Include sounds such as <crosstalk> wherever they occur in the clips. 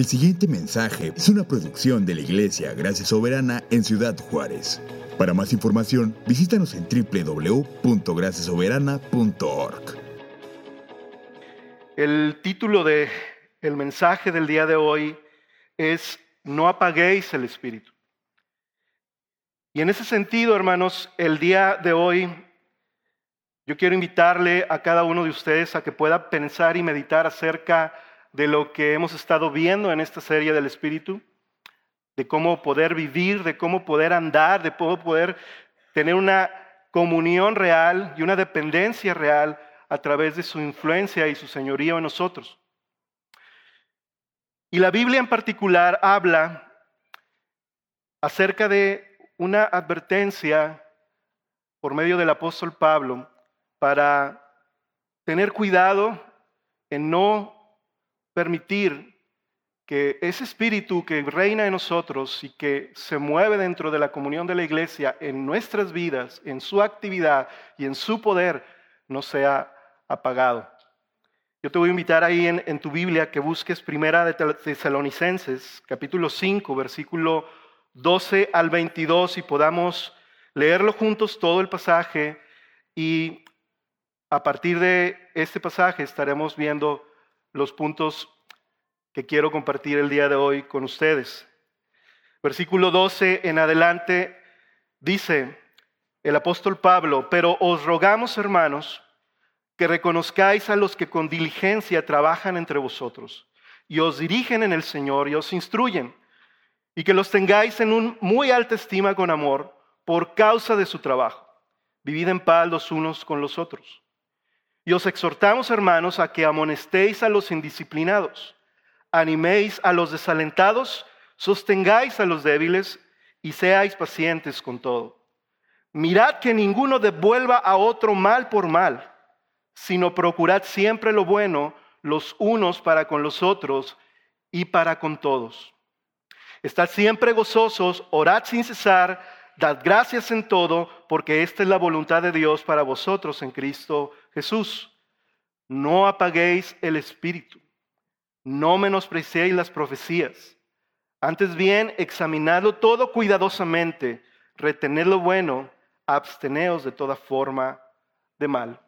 El siguiente mensaje es una producción de la Iglesia Gracia Soberana en Ciudad Juárez. Para más información, visítanos en www.graciasoberana.org. El título de el mensaje del día de hoy es No apaguéis el espíritu. Y en ese sentido, hermanos, el día de hoy yo quiero invitarle a cada uno de ustedes a que pueda pensar y meditar acerca de de lo que hemos estado viendo en esta serie del Espíritu, de cómo poder vivir, de cómo poder andar, de cómo poder tener una comunión real y una dependencia real a través de su influencia y su señorío en nosotros. Y la Biblia en particular habla acerca de una advertencia por medio del apóstol Pablo para tener cuidado en no permitir que ese espíritu que reina en nosotros y que se mueve dentro de la comunión de la iglesia en nuestras vidas, en su actividad y en su poder, no sea apagado. Yo te voy a invitar ahí en, tu Biblia que busques Primera de Tesalonicenses, capítulo 5, versículo 12 al 22, y podamos leerlo juntos todo el pasaje. Y a partir de este pasaje estaremos viendo los puntos que quiero compartir el día de hoy con ustedes. Versículo 12 en adelante dice el apóstol Pablo, pero os rogamos, hermanos, que reconozcáis a los que con diligencia trabajan entre vosotros y os dirigen en el Señor y os instruyen, y que los tengáis en un muy alta estima con amor por causa de su trabajo. Vivid en paz los unos con los otros. Y os exhortamos, hermanos, a que amonestéis a los indisciplinados, animéis a los desalentados, sostengáis a los débiles y seáis pacientes con todo. Mirad que ninguno devuelva a otro mal por mal, sino procurad siempre lo bueno los unos para con los otros y para con todos. Estad siempre gozosos, orad sin cesar, dad gracias en todo, porque esta es la voluntad de Dios para vosotros en Cristo Jesús, no apaguéis el espíritu, no menospreciéis las profecías. Antes bien, examinadlo todo cuidadosamente, retened lo bueno, absteneos de toda forma de mal.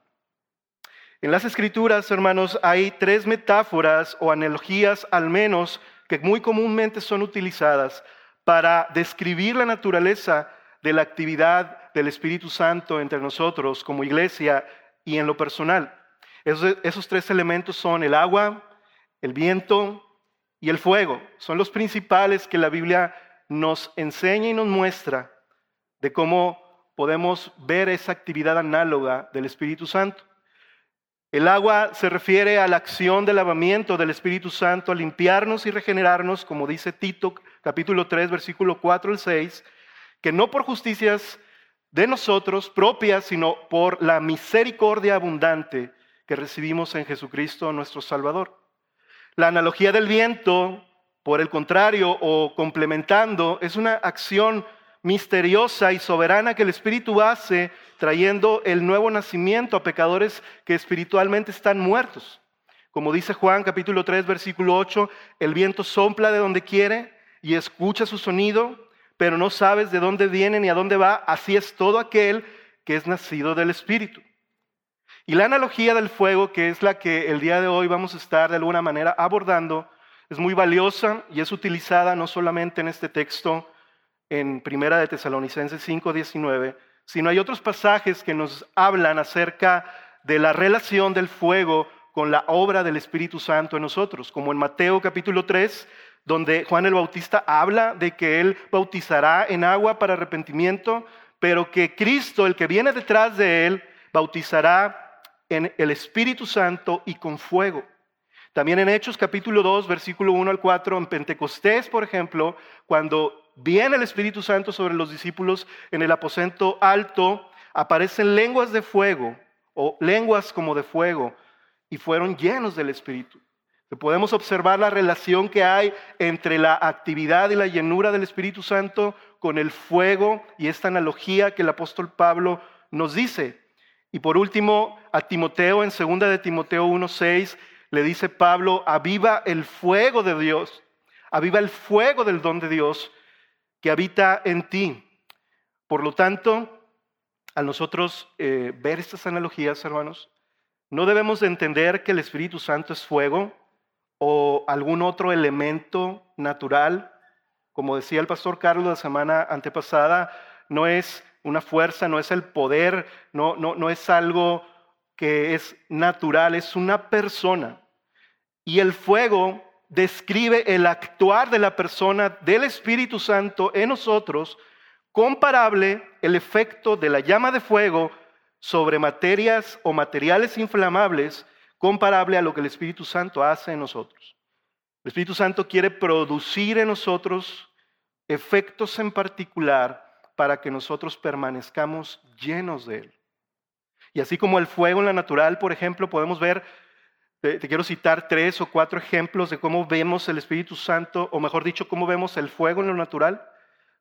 En las escrituras, hermanos, hay tres metáforas o analogías al menos que muy comúnmente son utilizadas para describir la naturaleza de la actividad del Espíritu Santo entre nosotros como iglesia y en lo personal. Esos, tres elementos son el agua, el viento y el fuego. Son los principales que la Biblia nos enseña y nos muestra de cómo podemos ver esa actividad análoga del Espíritu Santo. El agua se refiere a la acción de lavamiento del Espíritu Santo, a limpiarnos y regenerarnos, como dice Tito capítulo 3, versículo 4 al 6, que no por justicias de nosotros propias, sino por la misericordia abundante que recibimos en Jesucristo nuestro Salvador. La analogía del viento, por el contrario, o complementando, es una acción misteriosa y soberana que el Espíritu hace trayendo el nuevo nacimiento a pecadores que espiritualmente están muertos. Como dice Juan capítulo 3 versículo 8, el viento sopla de donde quiere y escucha su sonido, pero no sabes de dónde viene ni a dónde va, así es todo aquel que es nacido del Espíritu. Y la analogía del fuego, que es la que el día de hoy vamos a estar de alguna manera abordando, es muy valiosa y es utilizada no solamente en este texto en Primera de Tesalonicenses 5:19, sino hay otros pasajes que nos hablan acerca de la relación del fuego con la obra del Espíritu Santo en nosotros, como en Mateo capítulo 3, donde Juan el Bautista habla de que él bautizará en agua para arrepentimiento, pero que Cristo, el que viene detrás de él, bautizará en el Espíritu Santo y con fuego. También en Hechos capítulo 2, versículo 1 al 4, en Pentecostés, por ejemplo, cuando viene el Espíritu Santo sobre los discípulos en el aposento alto, aparecen lenguas de fuego o lenguas como de fuego y fueron llenos del Espíritu. Podemos observar la relación que hay entre la actividad y la llenura del Espíritu Santo con el fuego y esta analogía que el apóstol Pablo nos dice. Y por último, a Timoteo, en 2 de Timoteo 1.6, le dice Pablo, aviva el fuego de Dios aviva el fuego del don de Dios que habita en ti. Por lo tanto, al nosotros eh, ver estas analogías, hermanos, no debemos de entender que el Espíritu Santo es fuego o algún otro elemento natural. Como decía el pastor Carlos la semana antepasada, no es una fuerza, no es el poder, no, no, no es algo que es natural, es una persona. Y el fuego describe el actuar de la persona del Espíritu Santo en nosotros, comparable el efecto de la llama de fuego sobre materias o materiales inflamables, comparable a lo que el Espíritu Santo hace en nosotros. El Espíritu Santo quiere producir en nosotros efectos en particular para que nosotros permanezcamos llenos de Él. Y así como el fuego en la natural, por ejemplo, podemos ver, te, quiero citar tres o cuatro ejemplos de cómo vemos el Espíritu Santo, o mejor dicho, cómo vemos el fuego en lo natural,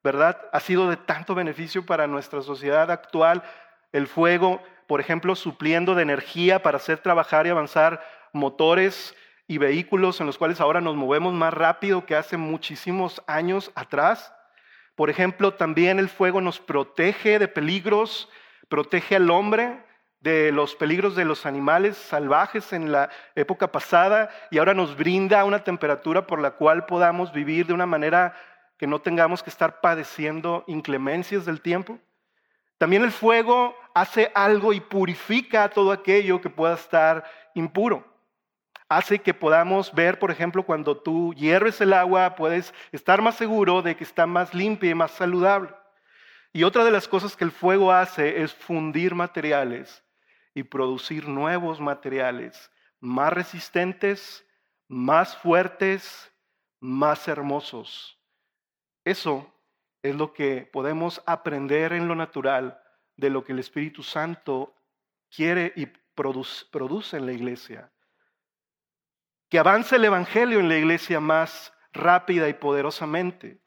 ¿verdad? Ha sido de tanto beneficio para nuestra sociedad actual. El fuego, por ejemplo, supliendo de energía para hacer trabajar y avanzar motores y vehículos en los cuales ahora nos movemos más rápido que hace muchísimos años atrás. Por ejemplo, también el fuego nos protege de peligros, protege al hombre de los peligros de los animales salvajes en la época pasada y ahora nos brinda una temperatura por la cual podamos vivir de una manera que no tengamos que estar padeciendo inclemencias del tiempo. También el fuego hace algo y purifica todo aquello que pueda estar impuro. Hace que podamos ver, por ejemplo, cuando tú hierves el agua, puedes estar más seguro de que está más limpia y más saludable. Y otra de las cosas que el fuego hace es fundir materiales y producir nuevos materiales más resistentes, más fuertes, más hermosos. Eso es lo que podemos aprender en lo natural de lo que el Espíritu Santo quiere y produce, en la iglesia. Que avance el Evangelio en la iglesia más rápida y poderosamente.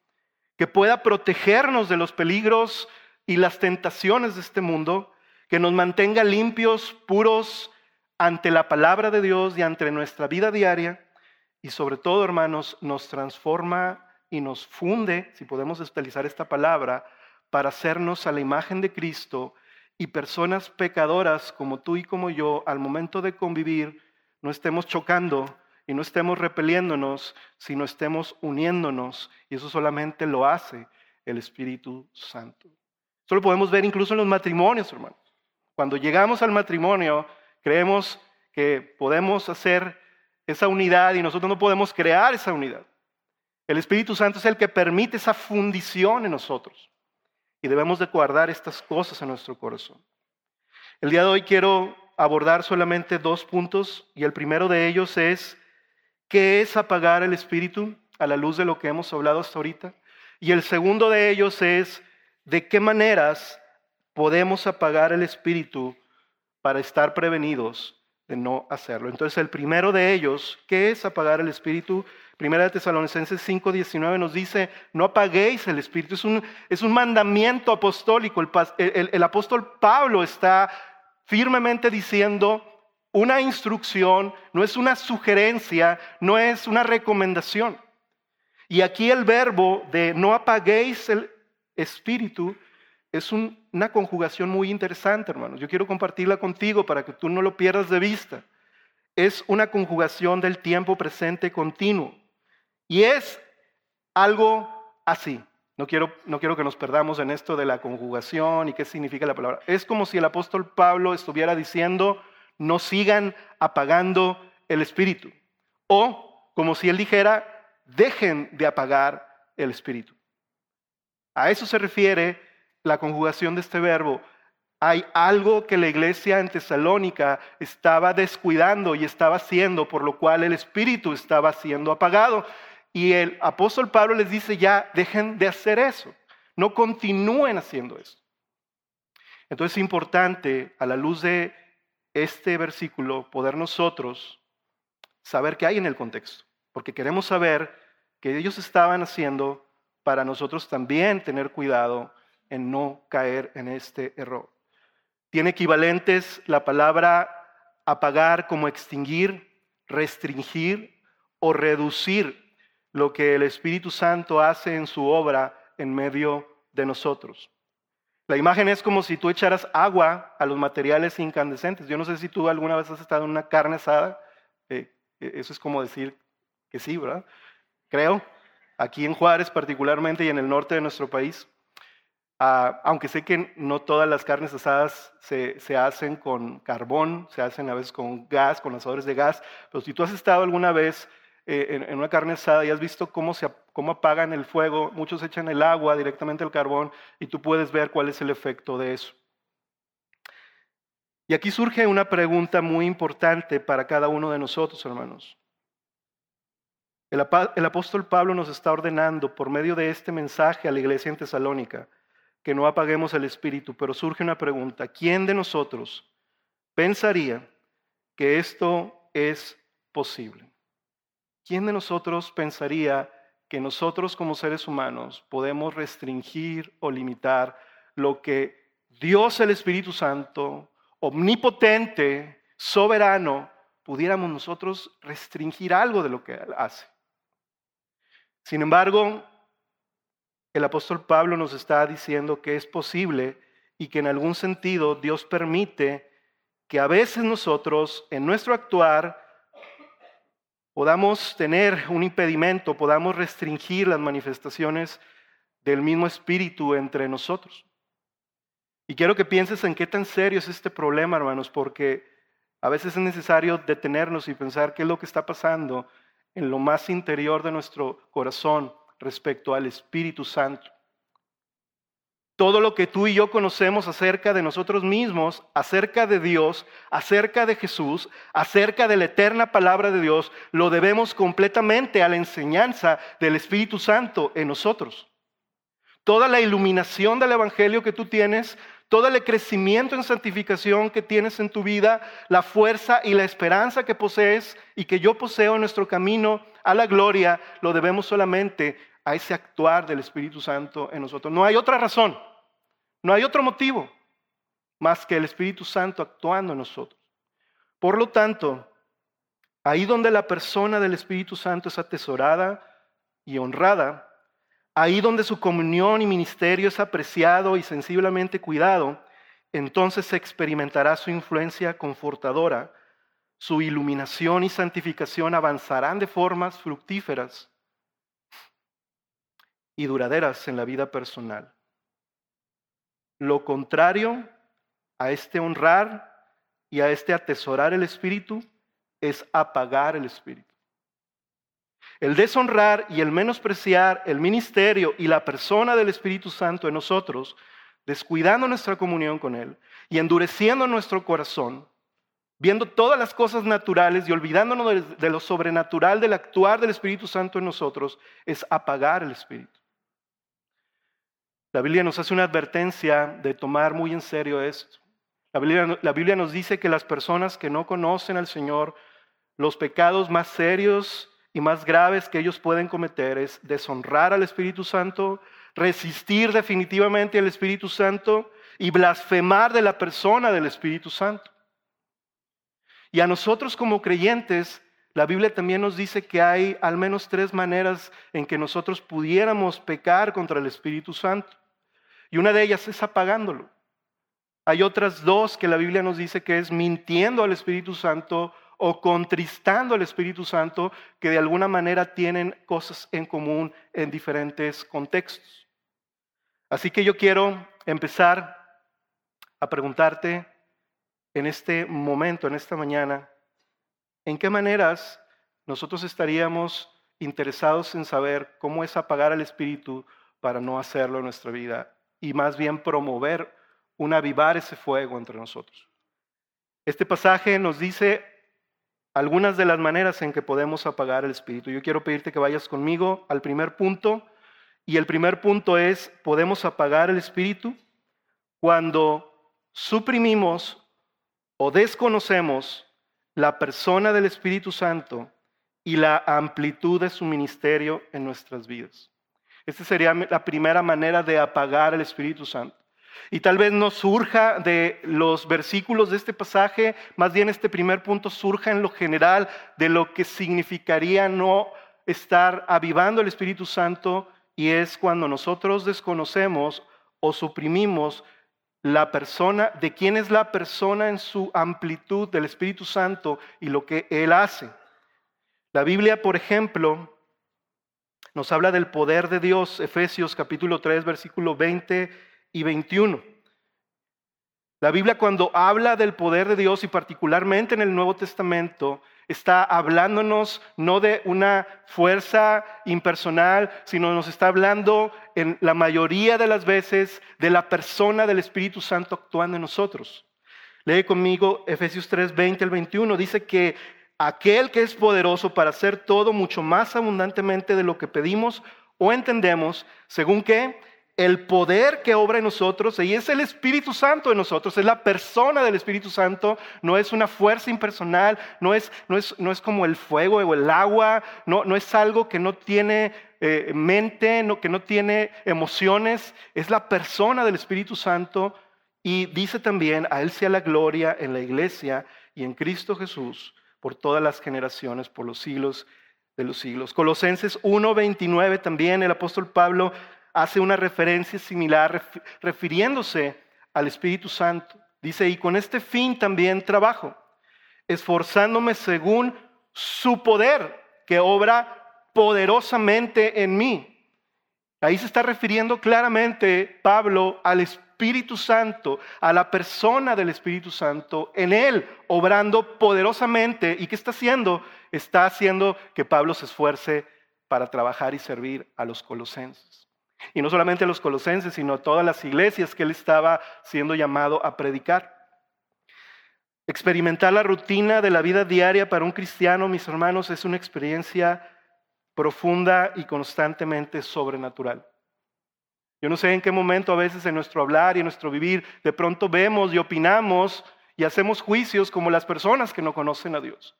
Que pueda protegernos de los peligros y las tentaciones de este mundo que nos mantenga limpios, puros ante la palabra de Dios y ante nuestra vida diaria. Y sobre todo, hermanos, nos transforma y nos funde, si podemos especializar esta palabra, para hacernos a la imagen de Cristo y personas pecadoras como tú y como yo, al momento de convivir, no estemos chocando y no estemos repeliéndonos, sino estemos uniéndonos. Y eso solamente lo hace el Espíritu Santo. Eso lo podemos ver incluso en los matrimonios, hermanos. Cuando llegamos al matrimonio, creemos que podemos hacer esa unidad y nosotros no podemos crear esa unidad. El Espíritu Santo es el que permite esa fundición en nosotros. Y debemos de guardar estas cosas en nuestro corazón. El día de hoy quiero abordar solamente dos puntos y el primero de ellos es qué es apagar el Espíritu a la luz de lo que hemos hablado hasta ahorita. Y el segundo de ellos es de qué maneras podemos apagar el espíritu para estar prevenidos de no hacerlo. Entonces, el primero de ellos, ¿qué es apagar el espíritu? Primera de Tesalonicenses 5:19 nos dice, no apaguéis el espíritu. Es un, es un mandamiento apostólico. El, el apóstol Pablo está firmemente diciendo una instrucción, no es una sugerencia, no es una recomendación. Y aquí el verbo de no apaguéis el espíritu es una conjugación muy interesante, hermanos. Yo quiero compartirla contigo para que tú no lo pierdas de vista. Es una conjugación del tiempo presente continuo. Y es algo así. No quiero, no quiero que nos perdamos en esto de la conjugación y qué significa la palabra. Es como si el apóstol Pablo estuviera diciendo, no sigan apagando el espíritu. O como si él dijera, dejen de apagar el espíritu. A eso se refiere la conjugación de este verbo, hay algo que la iglesia en Tesalónica estaba descuidando y estaba haciendo, por lo cual el espíritu estaba siendo apagado. Y el apóstol Pablo les dice, ya, dejen de hacer eso, no continúen haciendo eso. Entonces es importante, a la luz de este versículo, poder nosotros saber qué hay en el contexto, porque queremos saber que ellos estaban haciendo para nosotros también tener cuidado en no caer en este error. Tiene equivalentes la palabra apagar como extinguir, restringir o reducir. Lo que el Espíritu Santo hace en su obra en medio de nosotros. La imagen es como si tú echaras agua a los materiales incandescentes. Yo no sé si tú alguna vez has estado en una carne asada. Eh, eh, eso es como decir que sí, ¿verdad? Creo. Aquí en Juárez particularmente y en el norte de nuestro país. Ah, aunque sé que no todas las carnes asadas se, se, hacen con carbón, se hacen a veces con gas, con asadores de gas, pero si tú has estado alguna vez eh, en, una carne asada y has visto cómo, se, cómo apagan el fuego, muchos echan el agua directamente al carbón y tú puedes ver cuál es el efecto de eso. Y aquí surge una pregunta muy importante para cada uno de nosotros, hermanos. El, el apóstol Pablo nos está ordenando por medio de este mensaje a la iglesia en Tesalónica que no apaguemos el espíritu, pero surge una pregunta. ¿Quién de nosotros pensaría que esto es posible? ¿Quién de nosotros pensaría que nosotros como seres humanos podemos restringir o limitar lo que Dios el Espíritu Santo, omnipotente, soberano, pudiéramos nosotros restringir algo de lo que Él hace? Sin embargo, el apóstol Pablo nos está diciendo que es posible y que en algún sentido Dios permite que a veces nosotros en nuestro actuar podamos tener un impedimento, podamos restringir las manifestaciones del mismo espíritu entre nosotros. Y quiero que pienses en qué tan serio es este problema, hermanos, porque a veces es necesario detenernos y pensar qué es lo que está pasando en lo más interior de nuestro corazón respecto al Espíritu Santo. Todo lo que tú y yo conocemos acerca de nosotros mismos, acerca de Dios, acerca de Jesús, acerca de la eterna palabra de Dios, lo debemos completamente a la enseñanza del Espíritu Santo en nosotros. Toda la iluminación del Evangelio que tú tienes, todo el crecimiento en santificación que tienes en tu vida, la fuerza y la esperanza que posees y que yo poseo en nuestro camino a la gloria, lo debemos solamente a ese actuar del Espíritu Santo en nosotros. No hay otra razón, no hay otro motivo más que el Espíritu Santo actuando en nosotros. Por lo tanto, ahí donde la persona del Espíritu Santo es atesorada y honrada, ahí donde su comunión y ministerio es apreciado y sensiblemente cuidado, entonces se experimentará su influencia confortadora, su iluminación y santificación avanzarán de formas fructíferas y duraderas en la vida personal. Lo contrario a este honrar y a este atesorar el Espíritu es apagar el Espíritu. El deshonrar y el menospreciar el ministerio y la persona del Espíritu Santo en nosotros, descuidando nuestra comunión con Él y endureciendo nuestro corazón, viendo todas las cosas naturales y olvidándonos de lo sobrenatural del actuar del Espíritu Santo en nosotros, es apagar el Espíritu. La Biblia nos hace una advertencia de tomar muy en serio esto. La Biblia, nos dice que las personas que no conocen al Señor, los pecados más serios y más graves que ellos pueden cometer es deshonrar al Espíritu Santo, resistir definitivamente al Espíritu Santo y blasfemar de la persona del Espíritu Santo. Y a nosotros como creyentes, la Biblia también nos dice que hay al menos tres maneras en que nosotros pudiéramos pecar contra el Espíritu Santo. Y una de ellas es apagándolo. Hay otras dos que la Biblia nos dice que es mintiendo al Espíritu Santo o contristando al Espíritu Santo, que de alguna manera tienen cosas en común en diferentes contextos. Así que yo quiero empezar a preguntarte en este momento, en esta mañana, ¿en qué maneras nosotros estaríamos interesados en saber cómo es apagar al Espíritu para no hacerlo en nuestra vida y más bien promover un avivar ese fuego entre nosotros. Este pasaje nos dice algunas de las maneras en que podemos apagar el espíritu. Yo quiero pedirte que vayas conmigo al primer punto y el primer punto es, podemos apagar el espíritu cuando suprimimos o desconocemos la persona del Espíritu Santo y la amplitud de su ministerio en nuestras vidas. Esta sería la primera manera de apagar el Espíritu Santo. Y tal vez no surja de los versículos de este pasaje, más bien este primer punto surja en lo general de lo que significaría no estar avivando el Espíritu Santo y es cuando nosotros desconocemos o suprimimos la persona, de quién es la persona en su amplitud del Espíritu Santo y lo que Él hace. La Biblia, por ejemplo, nos habla del poder de Dios, Efesios capítulo 3, versículo 20 y 21. La Biblia cuando habla del poder de Dios y particularmente en el Nuevo Testamento, está hablándonos no de una fuerza impersonal, sino nos está hablando en la mayoría de las veces de la persona del Espíritu Santo actuando en nosotros. Lee conmigo Efesios 3, 20 al 21. Dice que aquel que es poderoso para hacer todo mucho más abundantemente de lo que pedimos o entendemos, según que el poder que obra en nosotros, y es el Espíritu Santo en nosotros, es la persona del Espíritu Santo, no es una fuerza impersonal, no es, no es, no es como el fuego o el agua, no, no es algo que no tiene eh, mente, no, que no tiene emociones, es la persona del Espíritu Santo y dice también, a Él sea la gloria en la iglesia y en Cristo Jesús por todas las generaciones, por los siglos de los siglos. Colosenses 1.29 también el apóstol Pablo hace una referencia similar refiriéndose al Espíritu Santo. Dice, y con este fin también trabajo, esforzándome según su poder que obra poderosamente en mí. Ahí se está refiriendo claramente Pablo al Espíritu Santo, a la persona del Espíritu Santo, en él, obrando poderosamente. ¿Y qué está haciendo? Está haciendo que Pablo se esfuerce para trabajar y servir a los colosenses. Y no solamente a los colosenses, sino a todas las iglesias que él estaba siendo llamado a predicar. Experimentar la rutina de la vida diaria para un cristiano, mis hermanos, es una experiencia profunda y constantemente sobrenatural. Yo no sé en qué momento a veces en nuestro hablar y en nuestro vivir de pronto vemos y opinamos y hacemos juicios como las personas que no conocen a Dios.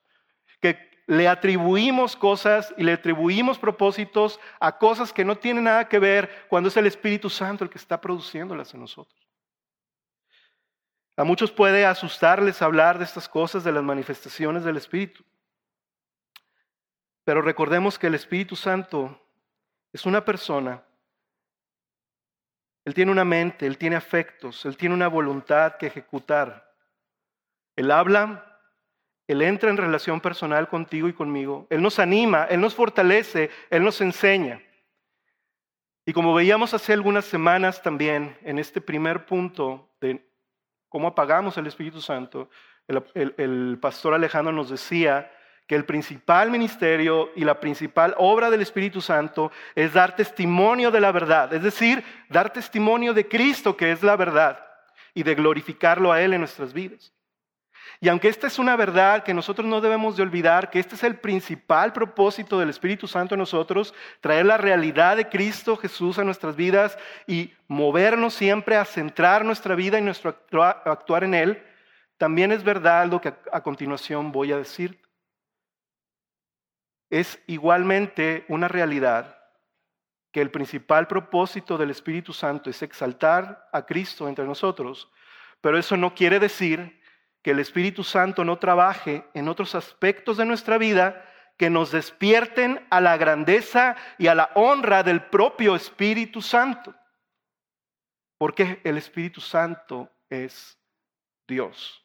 Que le atribuimos cosas y le atribuimos propósitos a cosas que no tienen nada que ver cuando es el Espíritu Santo el que está produciéndolas en nosotros. A muchos puede asustarles hablar de estas cosas, de las manifestaciones del Espíritu. Pero recordemos que el Espíritu Santo es una persona. Él tiene una mente, él tiene afectos, él tiene una voluntad que ejecutar. Él habla él entra en relación personal contigo y conmigo. Él nos anima, Él nos fortalece, Él nos enseña. Y como veíamos hace algunas semanas también, en este primer punto de cómo apagamos el Espíritu Santo, el, pastor Alejandro nos decía que el principal ministerio y la principal obra del Espíritu Santo es dar testimonio de la verdad, es decir, dar testimonio de Cristo, que es la verdad, y de glorificarlo a Él en nuestras vidas. Y aunque esta es una verdad que nosotros no debemos de olvidar, que este es el principal propósito del Espíritu Santo en nosotros, traer la realidad de Cristo Jesús a nuestras vidas y movernos siempre a centrar nuestra vida y nuestro actuar en Él, también es verdad lo que a continuación voy a decir. Es igualmente una realidad que el principal propósito del Espíritu Santo es exaltar a Cristo entre nosotros, pero eso no quiere decir que el Espíritu Santo no trabaje en otros aspectos de nuestra vida que nos despierten a la grandeza y a la honra del propio Espíritu Santo. Porque el Espíritu Santo es Dios.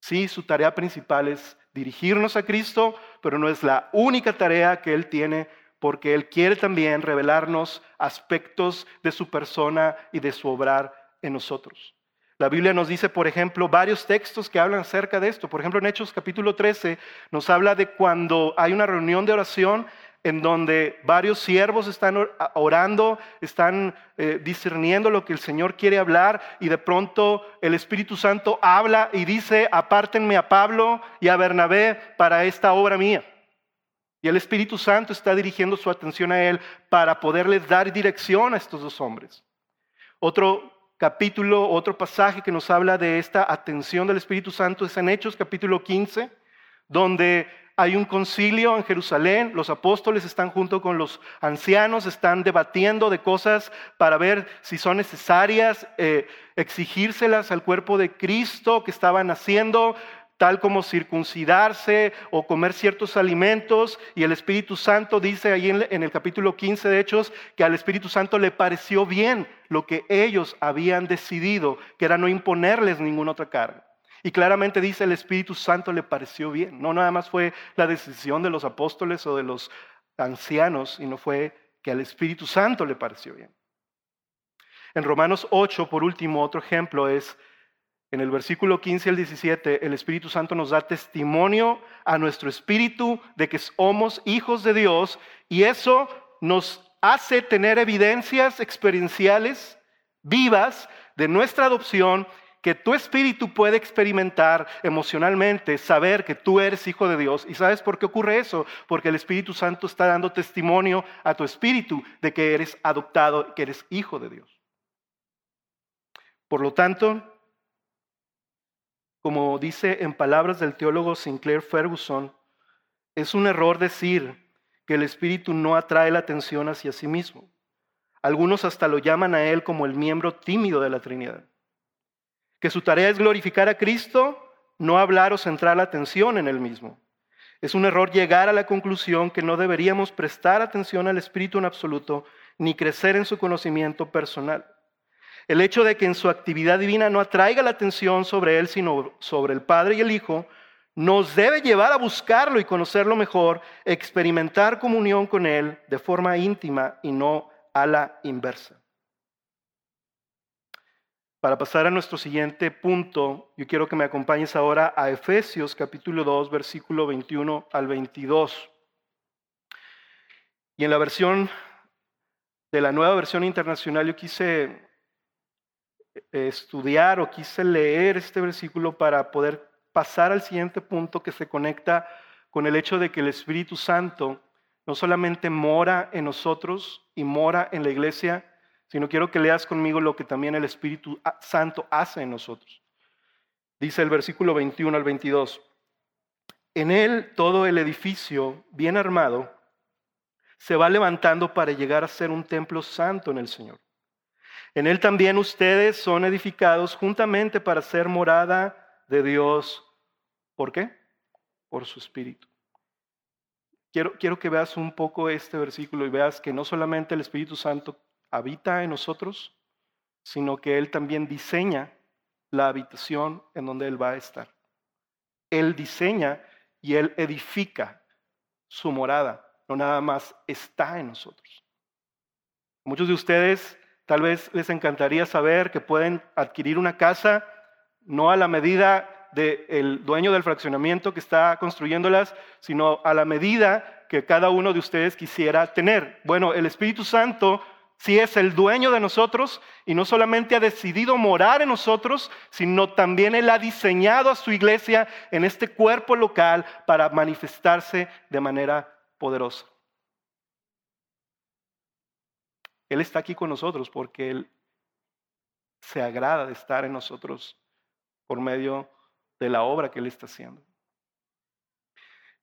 Sí, su tarea principal es dirigirnos a Cristo, pero no es la única tarea que Él tiene porque Él quiere también revelarnos aspectos de su persona y de su obrar en nosotros. La Biblia nos dice, por ejemplo, varios textos que hablan acerca de esto. Por ejemplo, en Hechos capítulo 13 nos habla de cuando hay una reunión de oración en donde varios siervos están orando, están eh, discerniendo lo que el Señor quiere hablar y de pronto el Espíritu Santo habla y dice, apártenme a Pablo y a Bernabé para esta obra mía. Y el Espíritu Santo está dirigiendo su atención a él para poderles dar dirección a estos dos hombres. Otro capítulo, otro pasaje que nos habla de esta atención del Espíritu Santo es en Hechos capítulo 15, donde hay un concilio en Jerusalén, los apóstoles están junto con los ancianos, están debatiendo de cosas para ver si son necesarias, eh, exigírselas al cuerpo de Cristo que estaban haciendo, tal como circuncidarse o comer ciertos alimentos. Y el Espíritu Santo dice ahí en, el capítulo 15 de Hechos que al Espíritu Santo le pareció bien lo que ellos habían decidido, que era no imponerles ninguna otra carga. Y claramente dice el Espíritu Santo le pareció bien. No nada más fue la decisión de los apóstoles o de los ancianos, sino fue que al Espíritu Santo le pareció bien. En Romanos 8, por último, otro ejemplo es en el versículo 15 al 17, el Espíritu Santo nos da testimonio a nuestro espíritu de que somos hijos de Dios y eso nos hace tener evidencias experienciales vivas de nuestra adopción que tu espíritu puede experimentar emocionalmente, saber que tú eres hijo de Dios. ¿Y sabes por qué ocurre eso? Porque el Espíritu Santo está dando testimonio a tu espíritu de que eres adoptado, que eres hijo de Dios. Por lo tanto, como dice en palabras del teólogo Sinclair Ferguson, es un error decir que el Espíritu no atrae la atención hacia sí mismo. Algunos hasta lo llaman a Él como el miembro tímido de la Trinidad. Que su tarea es glorificar a Cristo, no hablar o centrar la atención en Él mismo. Es un error llegar a la conclusión que no deberíamos prestar atención al Espíritu en absoluto ni crecer en su conocimiento personal. El hecho de que en su actividad divina no atraiga la atención sobre Él, sino sobre el Padre y el Hijo, nos debe llevar a buscarlo y conocerlo mejor, experimentar comunión con Él de forma íntima y no a la inversa. Para pasar a nuestro siguiente punto, yo quiero que me acompañes ahora a Efesios capítulo 2, versículo 21 al 22. Y en la versión de la nueva versión internacional yo quise estudiar o quise leer este versículo para poder pasar al siguiente punto que se conecta con el hecho de que el Espíritu Santo no solamente mora en nosotros y mora en la iglesia, sino quiero que leas conmigo lo que también el Espíritu Santo hace en nosotros. Dice el versículo 21 al 22, en él todo el edificio bien armado se va levantando para llegar a ser un templo santo en el Señor. En él también ustedes son edificados juntamente para ser morada de Dios. ¿Por qué? Por su Espíritu. Quiero, quiero que veas un poco este versículo y veas que no solamente el Espíritu Santo habita en nosotros, sino que Él también diseña la habitación en donde Él va a estar. Él diseña y Él edifica su morada, no nada más está en nosotros. Muchos de ustedes Tal vez les encantaría saber que pueden adquirir una casa no a la medida del dueño del fraccionamiento que está construyéndolas, sino a la medida que cada uno de ustedes quisiera tener. Bueno, el Espíritu Santo sí es el dueño de nosotros y no solamente ha decidido morar en nosotros, sino también Él ha diseñado a su iglesia en este cuerpo local para manifestarse de manera poderosa. Él está aquí con nosotros porque Él se agrada de estar en nosotros por medio de la obra que Él está haciendo.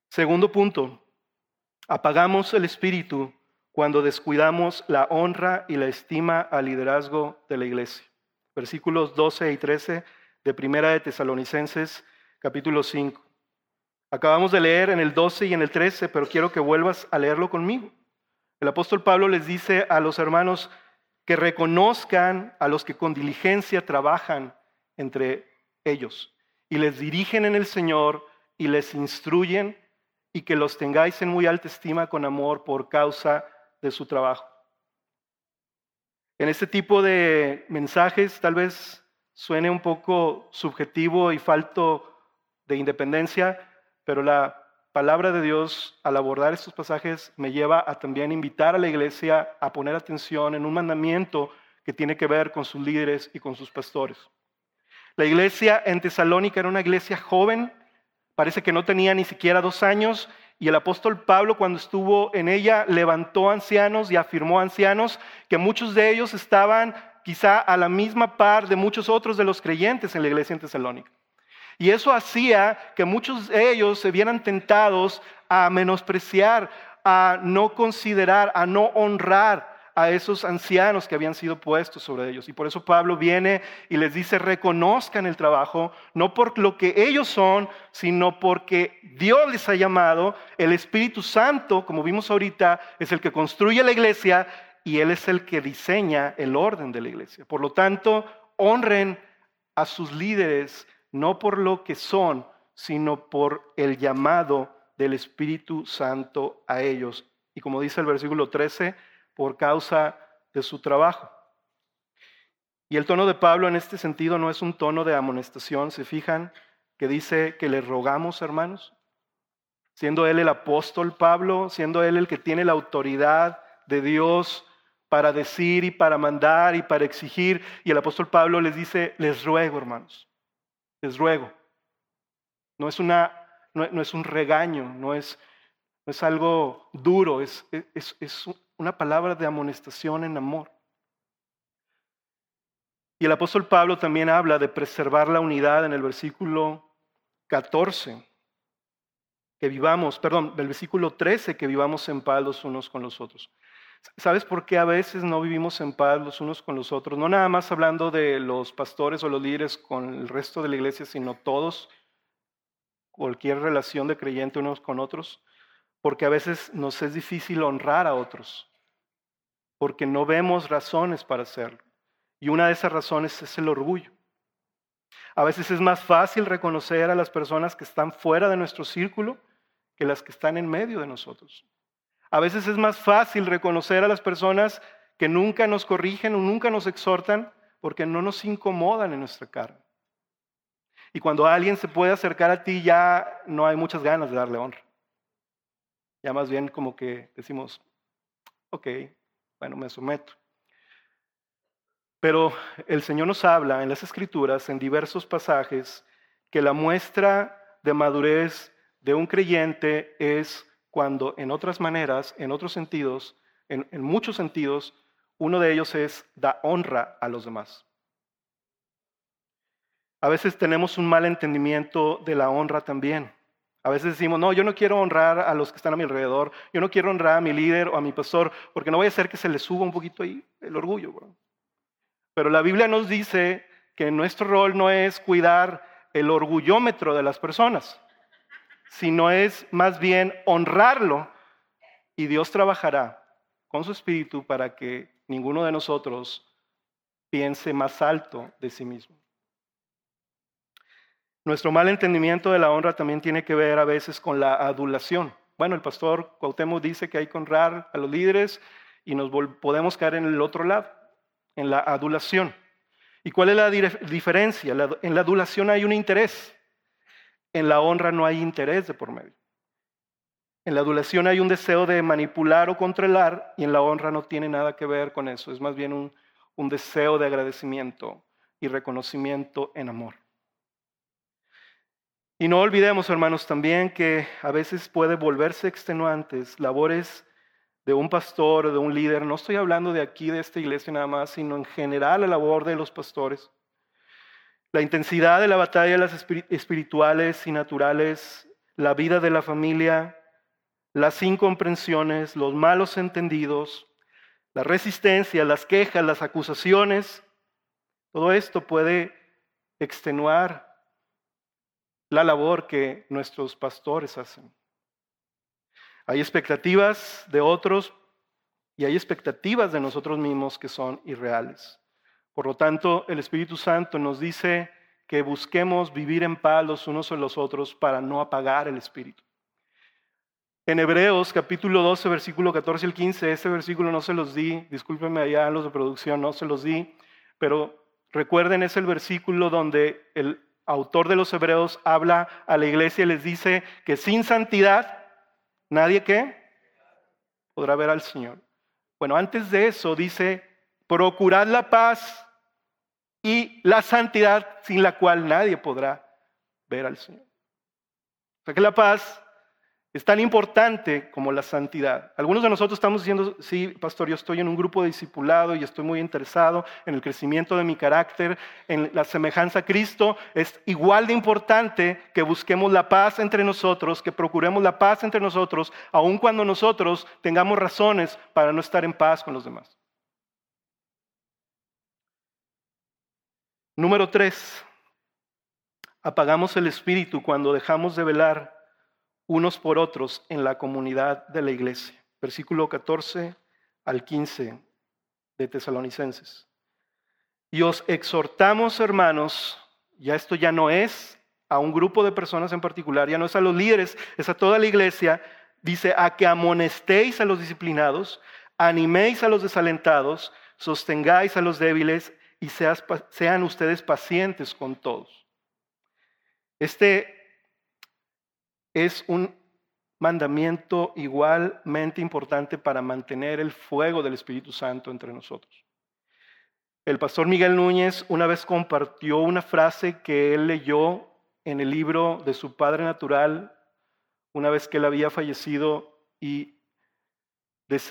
Segundo punto, apagamos el espíritu cuando descuidamos la honra y la estima al liderazgo de la iglesia. Versículos 12 y 13 de Primera de Tesalonicenses, capítulo 5. Acabamos de leer en el 12 y en el 13, pero quiero que vuelvas a leerlo conmigo. El apóstol Pablo les dice a los hermanos que reconozcan a los que con diligencia trabajan entre ellos y les dirigen en el Señor y les instruyen y que los tengáis en muy alta estima con amor por causa de su trabajo. En este tipo de mensajes tal vez suene un poco subjetivo y falto de independencia, pero la palabra de Dios al abordar estos pasajes me lleva a también invitar a la iglesia a poner atención en un mandamiento que tiene que ver con sus líderes y con sus pastores. La iglesia en Tesalónica era una iglesia joven, parece que no tenía ni siquiera dos años, y el apóstol Pablo cuando estuvo en ella levantó ancianos y afirmó ancianos que muchos de ellos estaban quizá a la misma par de muchos otros de los creyentes en la iglesia en Tesalónica. Y eso hacía que muchos de ellos se vieran tentados a menospreciar, a no considerar, a no honrar a esos ancianos que habían sido puestos sobre ellos. Y por eso Pablo viene y les dice, reconozcan el trabajo, no por lo que ellos son, sino porque Dios les ha llamado, el Espíritu Santo, como vimos ahorita, es el que construye la iglesia y Él es el que diseña el orden de la iglesia. Por lo tanto, honren a sus líderes no por lo que son, sino por el llamado del Espíritu Santo a ellos. Y como dice el versículo 13, por causa de su trabajo. Y el tono de Pablo en este sentido no es un tono de amonestación, se fijan que dice que le rogamos, hermanos, siendo él el apóstol Pablo, siendo él el que tiene la autoridad de Dios para decir y para mandar y para exigir. Y el apóstol Pablo les dice, les ruego, hermanos, les ruego. No es, una, no, es un regaño, no es, es algo duro, es, es, es una palabra de amonestación en amor. Y el apóstol Pablo también habla de preservar la unidad en el versículo 14, que vivamos, perdón, del versículo 13, que vivamos en paz los unos con los otros. ¿Sabes por qué a veces no vivimos en paz los unos con los otros? No nada más hablando de los pastores o los líderes con el resto de la iglesia, sino todos, cualquier relación de creyente unos con otros, porque a veces nos es difícil honrar a otros, porque no vemos razones para hacerlo. Y una de esas razones es el orgullo. A veces es más fácil reconocer a las personas que están fuera de nuestro círculo que las que están en medio de nosotros. A veces es más fácil reconocer a las personas que nunca nos corrigen o nunca nos exhortan porque no nos incomodan en nuestra carne. Y cuando alguien se puede acercar a ti ya no hay muchas ganas de darle honra. Ya más bien como que decimos, ok, bueno, me someto. Pero el Señor nos habla en las Escrituras, en diversos pasajes, que la muestra de madurez de un creyente es cuando en otras maneras, en otros sentidos, en, muchos sentidos, uno de ellos es da honra a los demás. A veces tenemos un mal entendimiento de la honra también. A veces decimos, no, yo no quiero honrar a los que están a mi alrededor, yo no quiero honrar a mi líder o a mi pastor, porque no voy a hacer que se le suba un poquito ahí el orgullo. Pero la Biblia nos dice que nuestro rol no es cuidar el orgullómetro de las personas sino es más bien honrarlo y Dios trabajará con su espíritu para que ninguno de nosotros piense más alto de sí mismo. Nuestro mal entendimiento de la honra también tiene que ver a veces con la adulación. Bueno, el pastor Cuauhtémoc dice que hay que honrar a los líderes y nos podemos caer en el otro lado, en la adulación. ¿Y cuál es la diferencia? En la adulación hay un interés. En la honra no hay interés de por medio. En la adulación hay un deseo de manipular o controlar y en la honra no tiene nada que ver con eso. Es más bien un, un deseo de agradecimiento y reconocimiento en amor. Y no olvidemos, hermanos, también que a veces puede volverse extenuantes labores de un pastor o de un líder. No estoy hablando de aquí, de esta iglesia nada más, sino en general la labor de los pastores la intensidad de la batalla las espirituales y naturales, la vida de la familia, las incomprensiones, los malos entendidos, la resistencia, las quejas, las acusaciones, todo esto puede extenuar la labor que nuestros pastores hacen. Hay expectativas de otros y hay expectativas de nosotros mismos que son irreales. Por lo tanto, el Espíritu Santo nos dice que busquemos vivir en paz los unos con los otros para no apagar el Espíritu. En Hebreos capítulo 12, versículo 14 al 15, ese versículo no se los di, discúlpenme allá los de producción, no se los di, pero recuerden es el versículo donde el autor de los Hebreos habla a la iglesia y les dice que sin santidad nadie que podrá ver al Señor. Bueno, antes de eso dice, procurad la paz y la santidad sin la cual nadie podrá ver al Señor. O sea que la paz es tan importante como la santidad. Algunos de nosotros estamos diciendo, sí, pastor, yo estoy en un grupo de discipulado y estoy muy interesado en el crecimiento de mi carácter, en la semejanza a Cristo. Es igual de importante que busquemos la paz entre nosotros, que procuremos la paz entre nosotros, aun cuando nosotros tengamos razones para no estar en paz con los demás. Número tres, apagamos el espíritu cuando dejamos de velar unos por otros en la comunidad de la iglesia. Versículo 14 al 15 de Tesalonicenses. Y os exhortamos, hermanos, ya esto ya no es a un grupo de personas en particular, ya no es a los líderes, es a toda la iglesia, dice, a que amonestéis a los disciplinados, animéis a los desalentados, sostengáis a los débiles y sean ustedes pacientes con todos. Este es un mandamiento igualmente importante para mantener el fuego del Espíritu Santo entre nosotros. El pastor Miguel Núñez una vez compartió una frase que él leyó en el libro de su padre natural, una vez que él había fallecido, y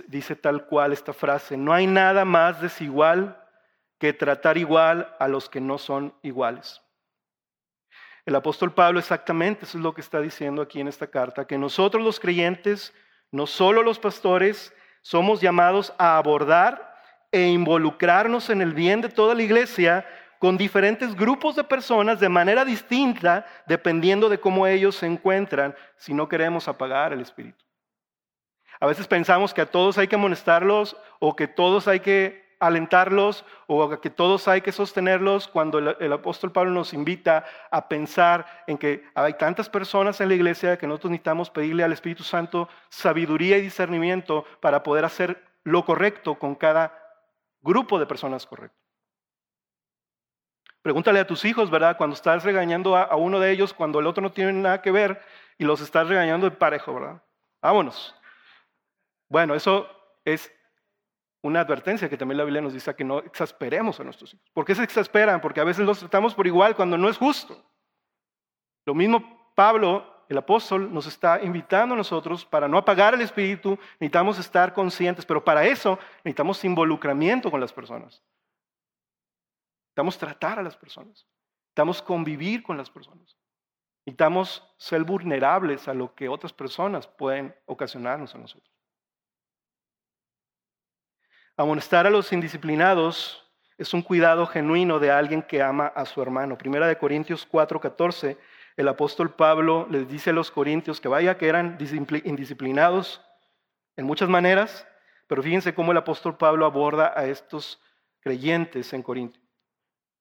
dice tal cual esta frase, no hay nada más desigual que tratar igual a los que no son iguales. El apóstol Pablo exactamente eso es lo que está diciendo aquí en esta carta, que nosotros los creyentes, no solo los pastores, somos llamados a abordar e involucrarnos en el bien de toda la iglesia con diferentes grupos de personas de manera distinta, dependiendo de cómo ellos se encuentran, si no queremos apagar el espíritu. A veces pensamos que a todos hay que amonestarlos o que todos hay que alentarlos o que todos hay que sostenerlos cuando el, apóstol Pablo nos invita a pensar en que hay tantas personas en la iglesia que nosotros necesitamos pedirle al Espíritu Santo sabiduría y discernimiento para poder hacer lo correcto con cada grupo de personas correcto. Pregúntale a tus hijos, ¿verdad? Cuando estás regañando a, a uno de ellos, cuando el otro no tiene nada que ver y los estás regañando de parejo, ¿verdad? Vámonos. Bueno, eso es una advertencia que también la Biblia nos dice que no exasperemos a nuestros hijos. ¿Por qué se exasperan? Porque a veces los tratamos por igual cuando no es justo. Lo mismo Pablo, el apóstol, nos está invitando a nosotros para no apagar el espíritu, necesitamos estar conscientes, pero para eso necesitamos involucramiento con las personas. Necesitamos tratar a las personas, necesitamos convivir con las personas, necesitamos ser vulnerables a lo que otras personas pueden ocasionarnos a nosotros. Amonestar a los indisciplinados es un cuidado genuino de alguien que ama a su hermano. Primera de Corintios 4:14, el apóstol Pablo les dice a los corintios que vaya que eran indisciplinados en muchas maneras, pero fíjense cómo el apóstol Pablo aborda a estos creyentes en Corinto.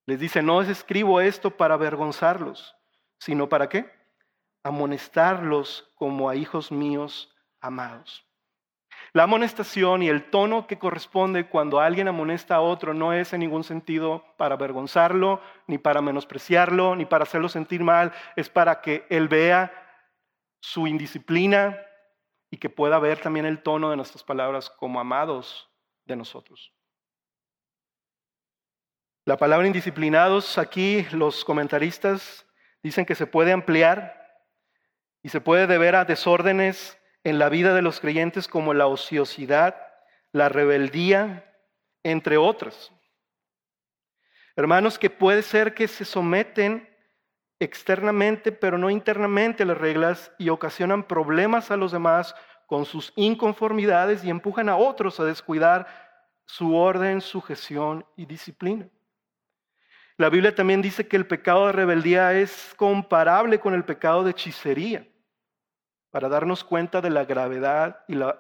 Les dice, no os escribo esto para avergonzarlos, sino para qué? Amonestarlos como a hijos míos amados. La amonestación y el tono que corresponde cuando alguien amonesta a otro no es en ningún sentido para avergonzarlo, ni para menospreciarlo, ni para hacerlo sentir mal, es para que él vea su indisciplina y que pueda ver también el tono de nuestras palabras como amados de nosotros. La palabra indisciplinados aquí los comentaristas dicen que se puede ampliar y se puede deber a desórdenes en la vida de los creyentes como la ociosidad, la rebeldía, entre otras. Hermanos, que puede ser que se someten externamente, pero no internamente a las reglas y ocasionan problemas a los demás con sus inconformidades y empujan a otros a descuidar su orden, sujeción y disciplina. La Biblia también dice que el pecado de rebeldía es comparable con el pecado de hechicería para darnos cuenta de la gravedad y lo,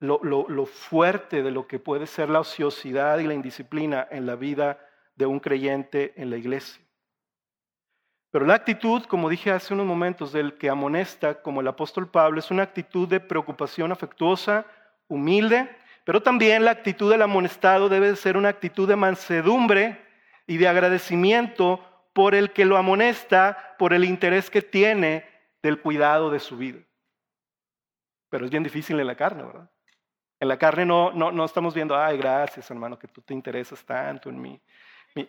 lo, fuerte de lo que puede ser la ociosidad y la indisciplina en la vida de un creyente en la iglesia. Pero la actitud, como dije hace unos momentos, del que amonesta, como el apóstol Pablo, es una actitud de preocupación afectuosa, humilde, pero también la actitud del amonestado debe ser una actitud de mansedumbre y de agradecimiento por el que lo amonesta, por el interés que tiene del cuidado de su vida. Pero es bien difícil en la carne, ¿verdad? En la carne no, no, no estamos viendo, ay, gracias hermano, que tú te interesas tanto en mí.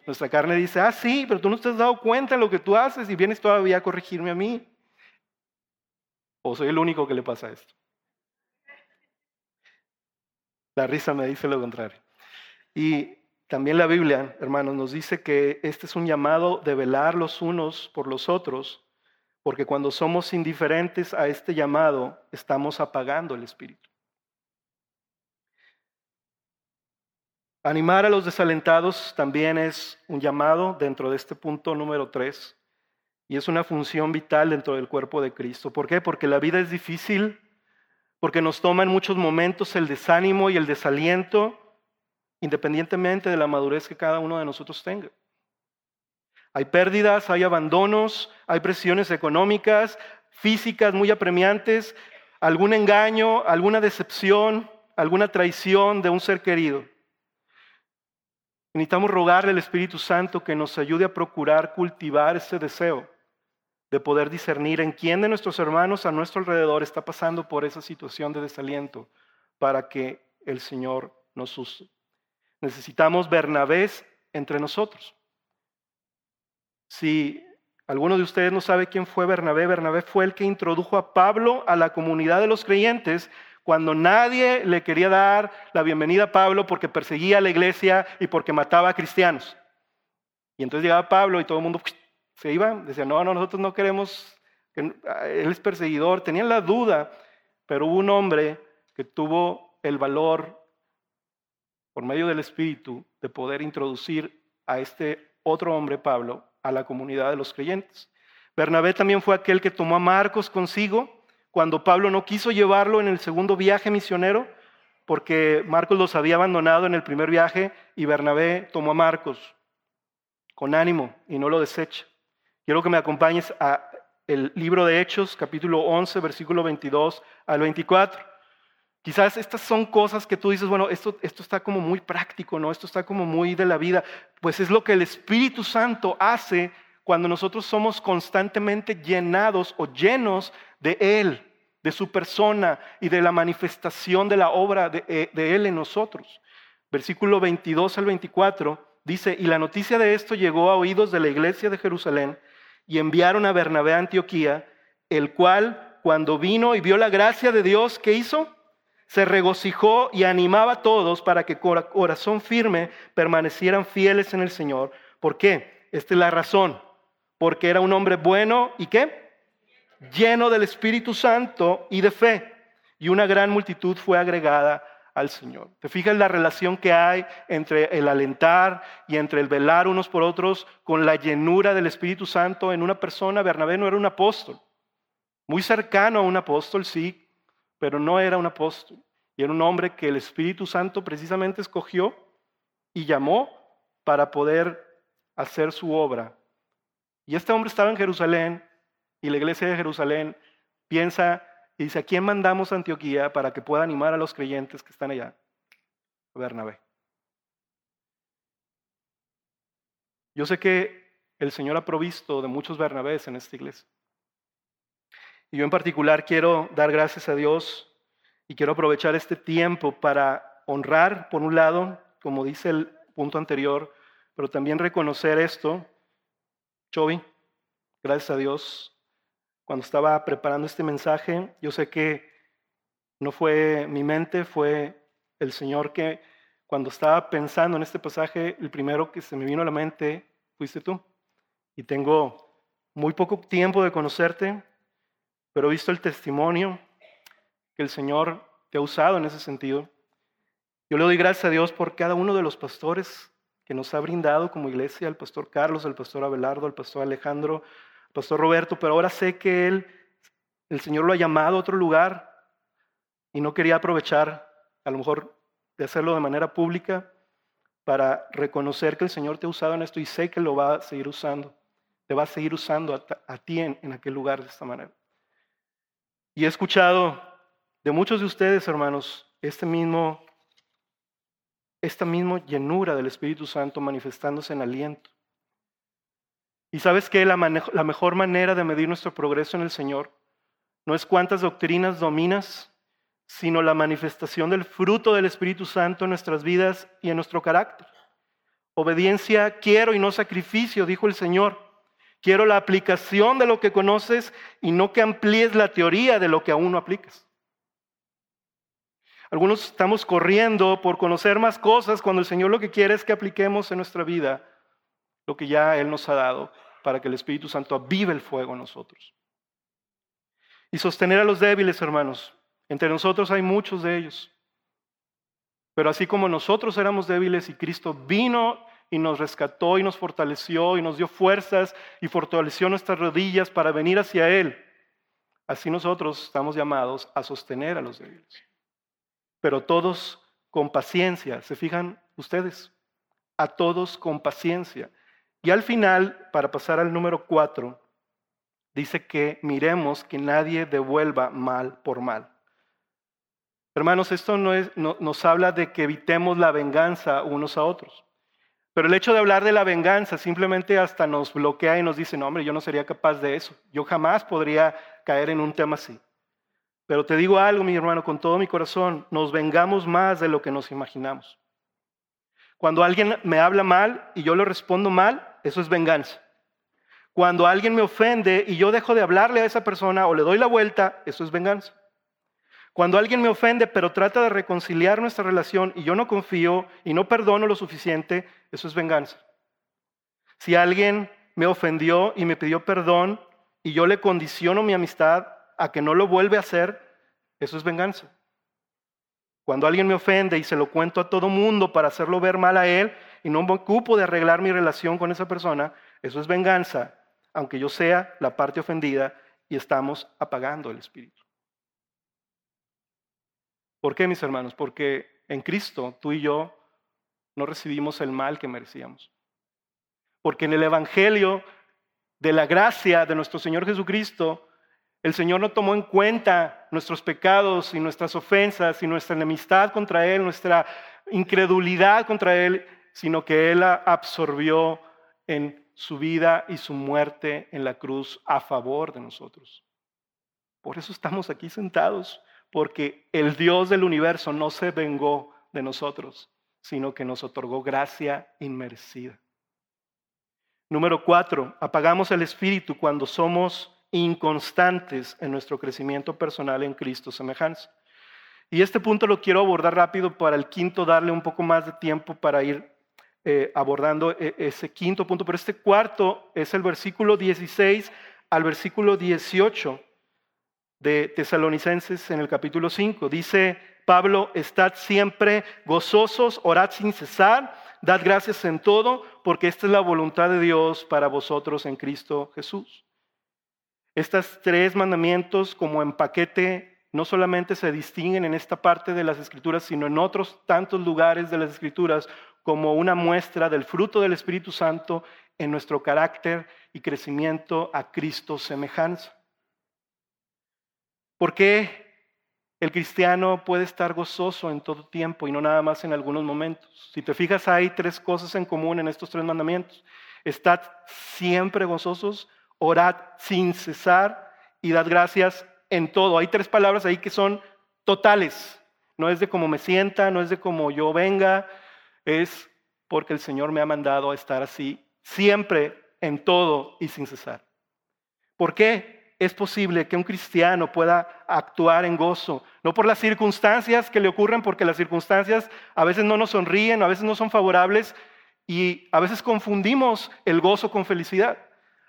nuestra carne dice, ah, sí, pero tú no te has dado cuenta de lo que tú haces y vienes todavía a corregirme a mí. ¿O soy el único que le pasa esto? La risa me dice lo contrario. Y también la Biblia, hermanos, nos dice que este es un llamado de velar los unos por los otros porque cuando somos indiferentes a este llamado, estamos apagando el Espíritu. Animar a los desalentados también es un llamado dentro de este punto número tres y es una función vital dentro del cuerpo de Cristo. ¿Por qué? Porque la vida es difícil, porque nos toma en muchos momentos el desánimo y el desaliento, independientemente de la madurez que cada uno de nosotros tenga. Hay pérdidas, hay abandonos, hay presiones económicas, físicas muy apremiantes, algún engaño, alguna decepción, alguna traición de un ser querido. Necesitamos rogarle al Espíritu Santo que nos ayude a procurar cultivar ese deseo de poder discernir en quién de nuestros hermanos a nuestro alrededor está pasando por esa situación de desaliento para que el Señor nos use. Necesitamos Bernabés entre nosotros. Si alguno de ustedes no sabe quién fue Bernabé, Bernabé fue el que introdujo a Pablo a la comunidad de los creyentes cuando nadie le quería dar la bienvenida a Pablo porque perseguía a la iglesia y porque mataba a cristianos. Y entonces llegaba Pablo y todo el mundo se iba, decía, no, no, nosotros no queremos, él es perseguidor, tenían la duda, pero hubo un hombre que tuvo el valor, por medio del Espíritu, de poder introducir a este otro hombre, Pablo, a la comunidad de los creyentes. Bernabé también fue aquel que tomó a Marcos consigo cuando Pablo no quiso llevarlo en el segundo viaje misionero, porque Marcos los había abandonado en el primer viaje y Bernabé tomó a Marcos con ánimo y no lo desecha. Quiero que me acompañes a el libro de Hechos, capítulo 11, versículo 22 al 24. Quizás estas son cosas que tú dices, bueno, esto, esto está como muy práctico, ¿no? Esto está como muy de la vida. Pues es lo que el Espíritu Santo hace cuando nosotros somos constantemente llenados o llenos de Él de su persona y de la manifestación de la obra eh, de, Él en nosotros. Versículo 22 al 24 dice, y la noticia de esto llegó a oídos de la iglesia de Jerusalén y enviaron a Bernabé a Antioquía, el cual cuando vino y vio la gracia de Dios, ¿qué hizo? Se regocijó y animaba a todos para que corazón firme permanecieran fieles en el Señor. ¿Por qué? Esta es la razón. Porque era un hombre bueno y qué? lleno del Espíritu Santo y de fe, y una gran multitud fue agregada al Señor. ¿Te fijas la relación que hay entre el alentar y entre el velar unos por otros con la llenura del Espíritu Santo en una persona? Bernabé no era un apóstol, muy cercano a un apóstol, sí, pero no era un apóstol. Y era un hombre que el Espíritu Santo precisamente escogió y llamó para poder hacer su obra. Y este hombre estaba en Jerusalén y la iglesia de Jerusalén piensa y dice, ¿a quién mandamos a Antioquía para que pueda animar a los creyentes que están allá? Bernabé. Yo sé que el Señor ha provisto de muchos Bernabés en esta iglesia. Y yo en particular quiero dar gracias a Dios y quiero aprovechar este tiempo para honrar, por un lado, como dice el punto anterior, pero también reconocer esto. Chovy, gracias a Dios cuando estaba preparando este mensaje, yo sé que no fue mi mente, fue el Señor que cuando estaba pensando en este pasaje, el primero que se me vino a la mente fuiste tú. Y tengo muy poco tiempo de conocerte, pero visto el testimonio que el Señor te ha usado en ese sentido. Yo le doy gracias a Dios por cada uno de los pastores que nos ha brindado como iglesia, al pastor Carlos, al pastor Abelardo, al pastor Alejandro, Pastor Roberto, pero ahora sé que el Señor lo ha llamado a otro lugar y no quería aprovechar, a lo mejor, de hacerlo de manera pública para reconocer que el Señor te ha usado en esto y sé que lo va a seguir usando. Te va a seguir usando a, ti en aquel lugar de esta manera. Y he escuchado de muchos de ustedes, hermanos, este mismo, esta misma llenura del Espíritu Santo manifestándose en aliento. Y sabes que la, la mejor manera de medir nuestro progreso en el Señor no es cuántas doctrinas dominas, sino la manifestación del fruto del Espíritu Santo en nuestras vidas y en nuestro carácter. Obediencia quiero y no sacrificio, dijo el Señor. Quiero la aplicación de lo que conoces y no que amplíes la teoría de lo que aún no aplicas. Algunos estamos corriendo por conocer más cosas cuando el Señor lo que quiere es que apliquemos en nuestra vida lo que ya Él nos ha dado para que el Espíritu Santo avive el fuego en nosotros. Y sostener a los débiles, hermanos. Entre nosotros hay muchos de ellos. Pero así como nosotros éramos débiles y Cristo vino y nos rescató y nos fortaleció y nos dio fuerzas y fortaleció nuestras rodillas para venir hacia Él, así nosotros estamos llamados a sostener a los débiles. Pero todos con paciencia, ¿se fijan ustedes? A todos con paciencia. Y al final, para pasar al número cuatro, dice que miremos que nadie devuelva mal por mal. Hermanos, esto no es, nos habla de que evitemos la venganza unos a otros. Pero el hecho de hablar de la venganza simplemente hasta nos bloquea y nos dice, no, hombre, yo no sería capaz de eso. Yo jamás podría caer en un tema así. Pero te digo algo, mi hermano, con todo mi corazón, nos vengamos más de lo que nos imaginamos. Cuando alguien me habla mal y yo le respondo mal, eso es venganza. Cuando alguien me ofende y yo dejo de hablarle a esa persona o le doy la vuelta, eso es venganza. Cuando alguien me ofende pero trata de reconciliar nuestra relación y yo no confío y no perdono lo suficiente, eso es venganza. Si alguien me ofendió y me pidió perdón y yo le condiciono mi amistad a que no lo vuelve a hacer, eso es venganza. Cuando alguien me ofende y se lo cuento a todo mundo para hacerlo ver mal a él y no me ocupo de arreglar mi relación con esa persona, eso es venganza, aunque yo sea la parte ofendida y estamos apagando el espíritu. ¿Por qué, mis hermanos? Porque en Cristo tú y yo no recibimos el mal que merecíamos. Porque en el Evangelio de la gracia de nuestro Señor Jesucristo, el Señor no tomó en cuenta nuestros pecados y nuestras ofensas y nuestra enemistad contra Él, nuestra incredulidad contra Él, sino que Él la absorbió en su vida y su muerte en la cruz a favor de nosotros. Por eso estamos aquí sentados, porque el Dios del universo no se vengó de nosotros, sino que nos otorgó gracia inmerecida. Número cuatro, apagamos el espíritu cuando somos inconstantes en nuestro crecimiento personal en Cristo semejanza. Y este punto lo quiero abordar rápido para el quinto, darle un poco más de tiempo para ir eh, abordando e, ese quinto punto. Pero este cuarto es el versículo 16 al versículo 18 de Tesalonicenses en el capítulo 5. Dice Pablo, estad siempre gozosos, orad sin cesar, dad gracias en todo, porque esta es la voluntad de Dios para vosotros en Cristo Jesús. Estos tres mandamientos como en paquete no solamente se distinguen en esta parte de las escrituras, sino en otros tantos lugares de las escrituras como una muestra del fruto del Espíritu Santo en nuestro carácter y crecimiento a Cristo semejanza. ¿Por qué el cristiano puede estar gozoso en todo tiempo y no nada más en algunos momentos? Si te fijas, hay tres cosas en común en estos tres mandamientos. Estad siempre gozosos, orad sin cesar y dad gracias en todo. Hay tres palabras ahí que son totales. No es de cómo me sienta, no es de cómo yo venga, es porque el Señor me ha mandado a estar así siempre, en todo y sin cesar. ¿Por qué? Es posible que un cristiano pueda actuar en gozo, no por las circunstancias que le ocurren, porque las circunstancias a veces no nos sonríen, a veces no son favorables y a veces confundimos el gozo con felicidad.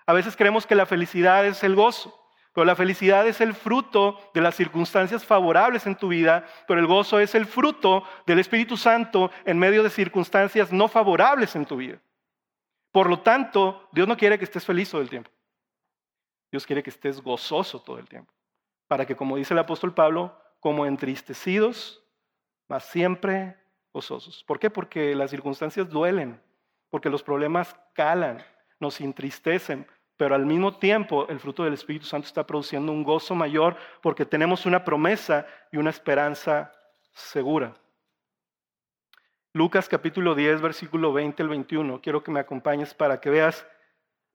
A veces creemos que la felicidad es el gozo, pero la felicidad es el fruto de las circunstancias favorables en tu vida, pero el gozo es el fruto del Espíritu Santo en medio de circunstancias no favorables en tu vida. Por lo tanto, Dios no quiere que estés feliz todo el tiempo. Dios quiere que estés gozoso todo el tiempo. Para que, como dice el apóstol Pablo, como entristecidos, mas siempre gozosos. ¿Por qué? Porque las circunstancias duelen, porque los problemas calan, nos entristecen, pero al mismo tiempo el fruto del Espíritu Santo está produciendo un gozo mayor porque tenemos una promesa y una esperanza segura. Lucas capítulo 10, versículo 20 al 21. Quiero que me acompañes para que veas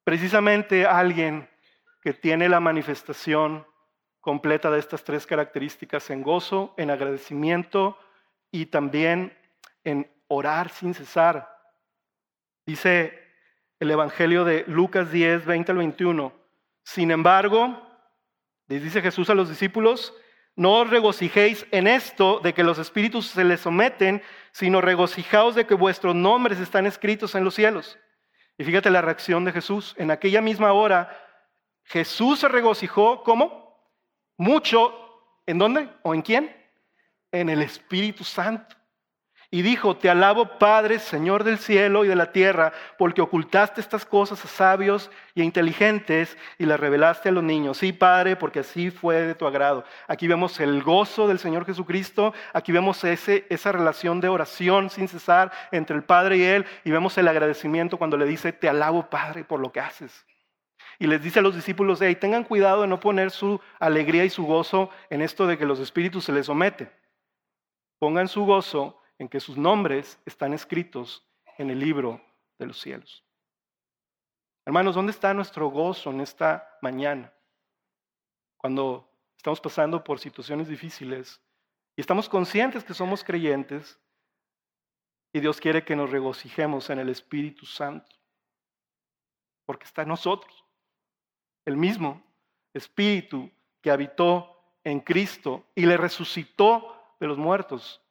precisamente a alguien que tiene la manifestación completa de estas tres características en gozo, en agradecimiento y también en orar sin cesar. Dice el Evangelio de Lucas 10, 20 al 21. Sin embargo, dice Jesús a los discípulos, no os regocijéis en esto de que los espíritus se les someten, sino regocijaos de que vuestros nombres están escritos en los cielos. Y fíjate la reacción de Jesús. En aquella misma hora Jesús se regocijó, ¿cómo? Mucho. ¿En dónde? ¿O en quién? En el Espíritu Santo. Y dijo, te alabo Padre, Señor del cielo y de la tierra, porque ocultaste estas cosas a sabios y a inteligentes y las revelaste a los niños. Sí, Padre, porque así fue de tu agrado. Aquí vemos el gozo del Señor Jesucristo, aquí vemos ese, esa relación de oración sin cesar entre el Padre y Él, y vemos el agradecimiento cuando le dice, te alabo Padre por lo que haces. Y les dice a los discípulos, hey, tengan cuidado de no poner su alegría y su gozo en esto de que los espíritus se les someten. Pongan su gozo en que sus nombres están escritos en el libro de los cielos. Hermanos, ¿dónde está nuestro gozo en esta mañana? Cuando estamos pasando por situaciones difíciles y estamos conscientes que somos creyentes y Dios quiere que nos regocijemos en el Espíritu Santo, porque está en nosotros. El mismo Espíritu que habitó en Cristo y le resucitó de los muertos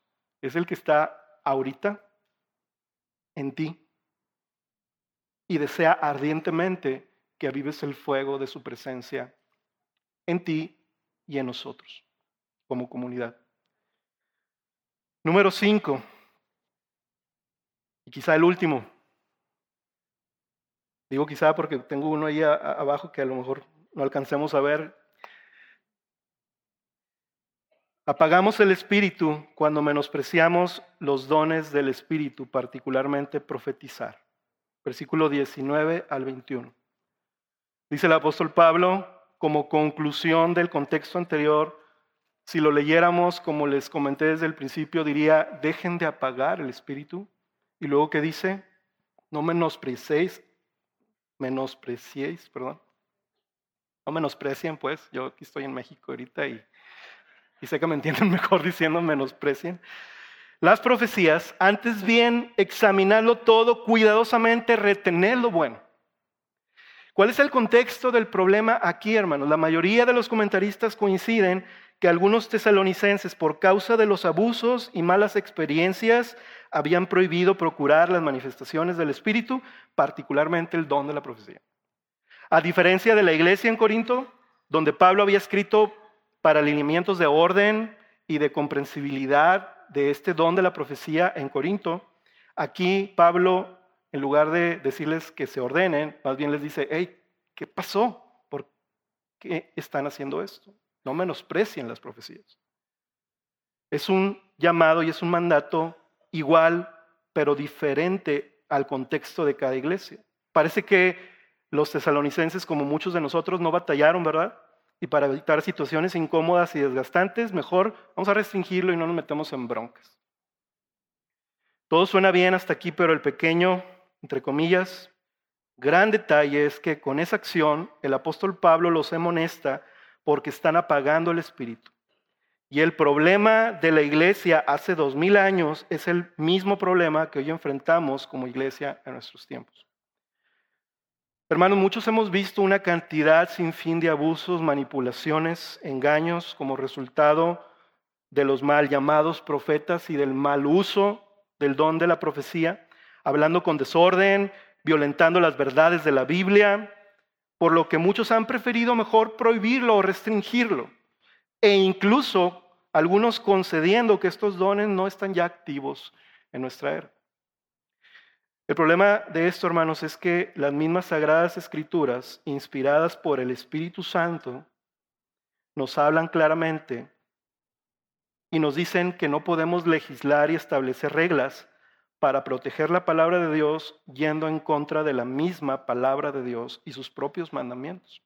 es el que está ahorita en ti y desea ardientemente que avives el fuego de su presencia en ti y en nosotros como comunidad. Número cinco, y quizá el último. Digo quizá porque tengo uno ahí abajo que a lo mejor no alcancemos a ver Apagamos el espíritu cuando menospreciamos los dones del espíritu, particularmente profetizar. Versículo 19 al 21. Dice el apóstol Pablo, como conclusión del contexto anterior, si lo leyéramos como les comenté desde el principio, diría, dejen de apagar el espíritu. Y luego que dice, no menospreciéis, menospreciéis, perdón. No menosprecien, pues, yo aquí estoy en México ahorita y y sé que me entienden <laughs> mejor diciendo menosprecien, las profecías, antes bien examinarlo todo cuidadosamente, retener lo bueno. ¿Cuál es el contexto del problema aquí, hermanos? La mayoría de los comentaristas coinciden que algunos tesalonicenses, por causa de los abusos y malas experiencias, habían prohibido procurar las manifestaciones del Espíritu, particularmente el don de la profecía. A diferencia de la iglesia en Corinto, donde Pablo había escrito para de orden y de comprensibilidad de este don de la profecía en Corinto, aquí Pablo, en lugar de decirles que se ordenen, más bien les dice, hey, ¿qué pasó? ¿Por qué están haciendo esto? No menosprecien las profecías. Es un llamado y es un mandato igual, pero diferente al contexto de cada iglesia. Parece que los tesalonicenses, como muchos de nosotros, no batallaron, ¿verdad? y para evitar situaciones incómodas y desgastantes, mejor vamos a restringirlo y no nos metemos en broncas. Todo suena bien hasta aquí, pero el pequeño, entre comillas, gran detalle es que con esa acción el apóstol Pablo los amonesta porque están apagando el espíritu. Y el problema de la iglesia hace dos mil años es el mismo problema que hoy enfrentamos como iglesia en nuestros tiempos. Hermanos, muchos hemos visto una cantidad sin fin de abusos, manipulaciones, engaños como resultado de los mal llamados profetas y del mal uso del don de la profecía, hablando con desorden, violentando las verdades de la Biblia, por lo que muchos han preferido mejor prohibirlo o restringirlo, e incluso algunos concediendo que estos dones no están ya activos en nuestra era. El problema de esto, hermanos, es que las mismas sagradas escrituras, inspiradas por el Espíritu Santo, nos hablan claramente y nos dicen que no podemos legislar y establecer reglas para proteger la palabra de Dios yendo en contra de la misma palabra de Dios y sus propios mandamientos.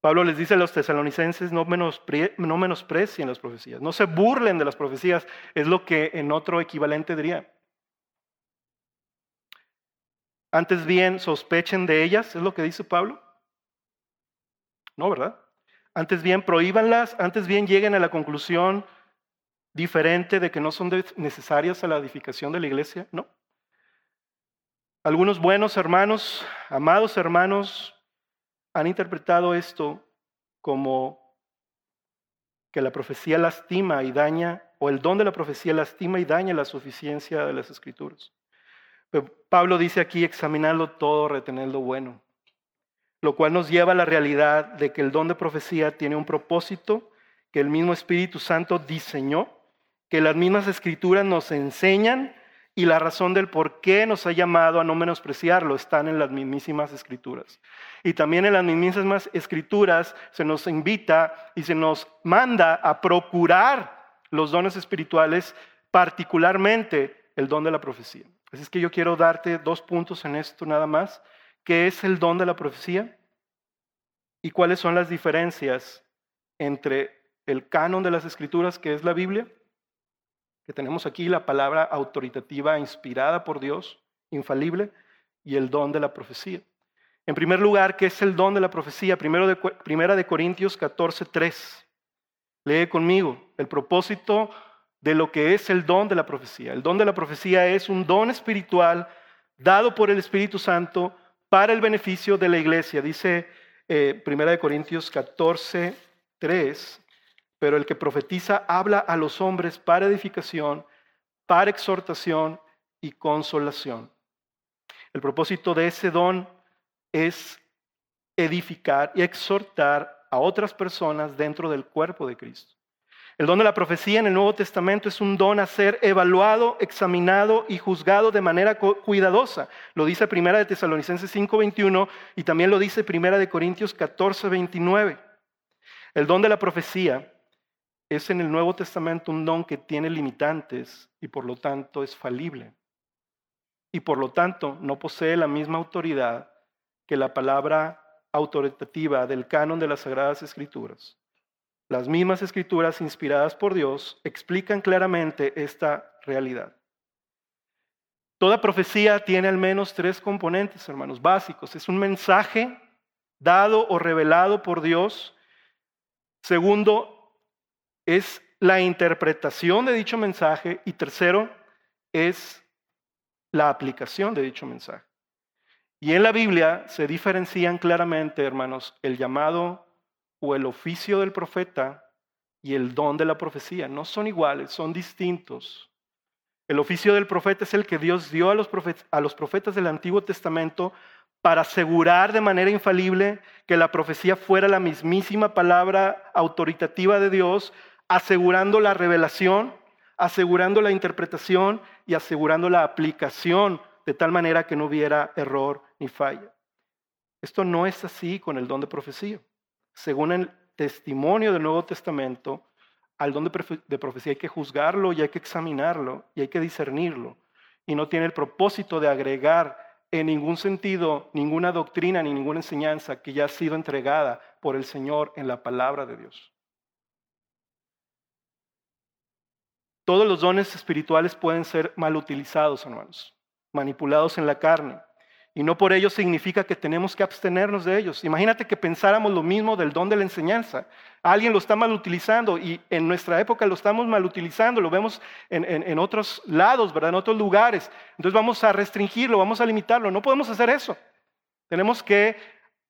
Pablo les dice a los tesalonicenses, no, no menosprecien las profecías, no se burlen de las profecías, es lo que en otro equivalente diría. Antes bien, sospechen de ellas, es lo que dice Pablo. No, ¿verdad? Antes bien, prohíbanlas, antes bien lleguen a la conclusión diferente de que no son necesarias a la edificación de la iglesia, no. Algunos buenos hermanos, amados hermanos, han interpretado esto como que la profecía lastima y daña, o el don de la profecía lastima y daña la suficiencia de las escrituras. Pablo dice aquí, examinarlo todo, retener lo bueno, lo cual nos lleva a la realidad de que el don de profecía tiene un propósito que el mismo Espíritu Santo diseñó, que las mismas escrituras nos enseñan y la razón del por qué nos ha llamado a no menospreciarlo están en las mismísimas escrituras. Y también en las mismísimas escrituras se nos invita y se nos manda a procurar los dones espirituales, particularmente el don de la profecía. Así es que yo quiero darte dos puntos en esto nada más. ¿Qué es el don de la profecía? ¿Y cuáles son las diferencias entre el canon de las escrituras, que es la Biblia, que tenemos aquí la palabra autoritativa inspirada por Dios, infalible, y el don de la profecía. En primer lugar, ¿qué es el don de la profecía? Primero primera de Corintios 14, 3. Lee conmigo el propósito de lo que es el don de la profecía. El don de la profecía es un don espiritual dado por el Espíritu Santo para el beneficio de la iglesia. Dice eh, Primera de Corintios 14, 3 pero el que profetiza habla a los hombres para edificación, para exhortación y consolación. El propósito de ese don es edificar y exhortar a otras personas dentro del cuerpo de Cristo. El don de la profecía en el Nuevo Testamento es un don a ser evaluado, examinado y juzgado de manera cuidadosa. Lo dice Primera de Tesalonicenses 5:21 y también lo dice Primera de Corintios 14:29. El don de la profecía es en el Nuevo Testamento un don que tiene limitantes y por lo tanto es falible. Y por lo tanto no posee la misma autoridad que la palabra autoritativa del canon de las Sagradas Escrituras. Las mismas escrituras inspiradas por Dios explican claramente esta realidad. Toda profecía tiene al menos tres componentes, hermanos, básicos. Es un mensaje dado o revelado por Dios. Segundo, es la interpretación de dicho mensaje y tercero es la aplicación de dicho mensaje. Y en la Biblia se diferencian claramente, hermanos, el llamado o el oficio del profeta y el don de la profecía. No son iguales, son distintos. El oficio del profeta es el que Dios dio a los, profetas, a los profetas del Antiguo Testamento para asegurar de manera infalible que la profecía fuera la mismísima palabra autoritativa de Dios asegurando la revelación, asegurando la interpretación y asegurando la aplicación de tal manera que no hubiera error ni falla. Esto no es así con el don de profecía. Según el testimonio del Nuevo Testamento, al don de profecía hay que juzgarlo y hay que examinarlo y hay que discernirlo. Y no tiene el propósito de agregar en ningún sentido ninguna doctrina ni ninguna enseñanza que ya ha sido entregada por el Señor en la palabra de Dios. Todos los dones espirituales pueden ser mal utilizados, hermanos, manipulados en la carne. Y no por ello significa que tenemos que abstenernos de ellos. Imagínate que pensáramos lo mismo del don de la enseñanza. Alguien lo está mal utilizando y en nuestra época lo estamos mal utilizando, lo vemos en, en otros lados, ¿verdad? En otros lugares. Entonces vamos a restringirlo, vamos a limitarlo. No podemos hacer eso. Tenemos que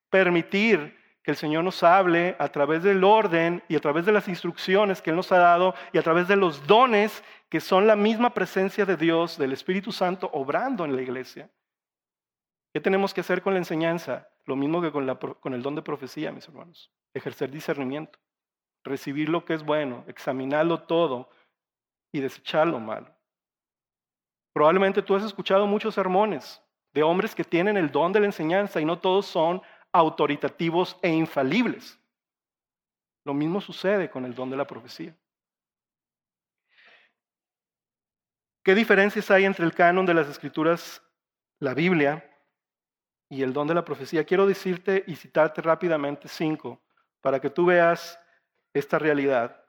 permitir que el Señor nos hable a través del orden y a través de las instrucciones que Él nos ha dado y a través de los dones que son la misma presencia de Dios, del Espíritu Santo, obrando en la iglesia. ¿Qué tenemos que hacer con la enseñanza? Lo mismo que con, el don de profecía, mis hermanos. Ejercer discernimiento, recibir lo que es bueno, examinarlo todo y desechar lo malo. Probablemente tú has escuchado muchos sermones de hombres que tienen el don de la enseñanza y no todos son autoritativos e infalibles. Lo mismo sucede con el don de la profecía. ¿Qué diferencias hay entre el canon de las escrituras, la Biblia, y el don de la profecía? Quiero decirte y citarte rápidamente cinco para que tú veas esta realidad.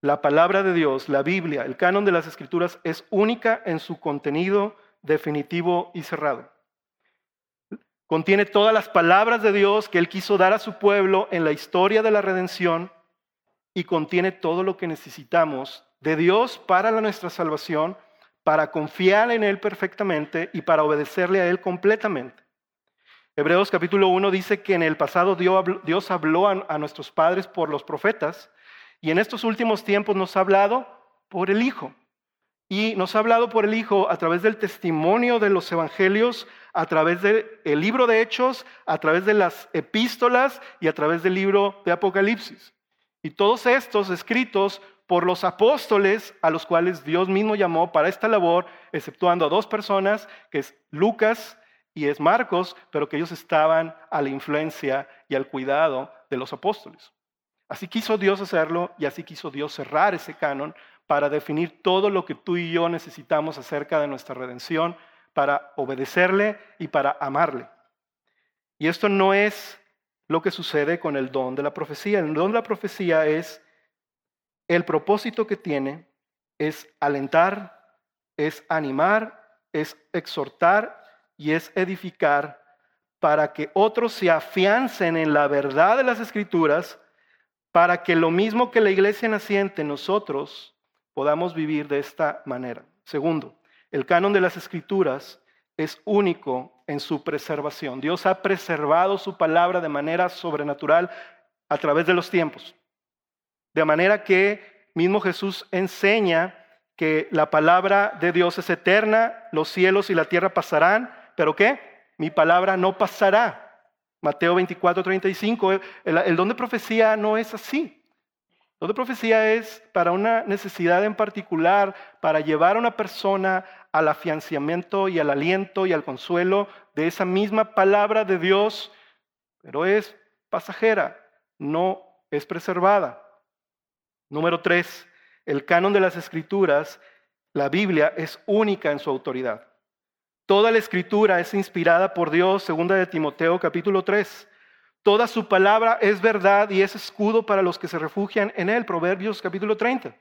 La palabra de Dios, la Biblia, el canon de las escrituras es única en su contenido definitivo y cerrado. Contiene todas las palabras de Dios que Él quiso dar a su pueblo en la historia de la redención y contiene todo lo que necesitamos de Dios para nuestra salvación, para confiar en Él perfectamente y para obedecerle a Él completamente. Hebreos capítulo 1 dice que en el pasado Dios habló a nuestros padres por los profetas y en estos últimos tiempos nos ha hablado por el Hijo. Y nos ha hablado por el Hijo a través del testimonio de los evangelios, a través del libro de Hechos, a través de las epístolas y a través del libro de Apocalipsis. Y todos estos escritos por los apóstoles a los cuales Dios mismo llamó para esta labor, exceptuando a dos personas, que es Lucas y es Marcos, pero que ellos estaban a la influencia y al cuidado de los apóstoles. Así quiso Dios hacerlo y así quiso Dios cerrar ese canon para definir todo lo que tú y yo necesitamos acerca de nuestra redención, para obedecerle y para amarle. Y esto no es lo que sucede con el don de la profecía. El don de la profecía es el propósito que tiene es alentar, es animar, es exhortar y es edificar para que otros se afiancen en la verdad de las escrituras, para que lo mismo que la iglesia naciente, nosotros podamos vivir de esta manera. Segundo, el canon de las escrituras es único en su preservación. Dios ha preservado su palabra de manera sobrenatural a través de los tiempos. De manera que mismo Jesús enseña que la palabra de Dios es eterna, los cielos y la tierra pasarán, pero ¿qué? Mi palabra no pasará. Mateo 24, 35. El, el don de profecía no es así. Don de profecía es para una necesidad en particular, para llevar a una persona al afianciamiento y al aliento y al consuelo de esa misma palabra de Dios, pero es pasajera, no es preservada. Número tres, el canon de las escrituras, la Biblia es única en su autoridad. Toda la escritura es inspirada por Dios, segunda de Timoteo capítulo 3. Toda su palabra es verdad y es escudo para los que se refugian en él, Proverbios capítulo 30.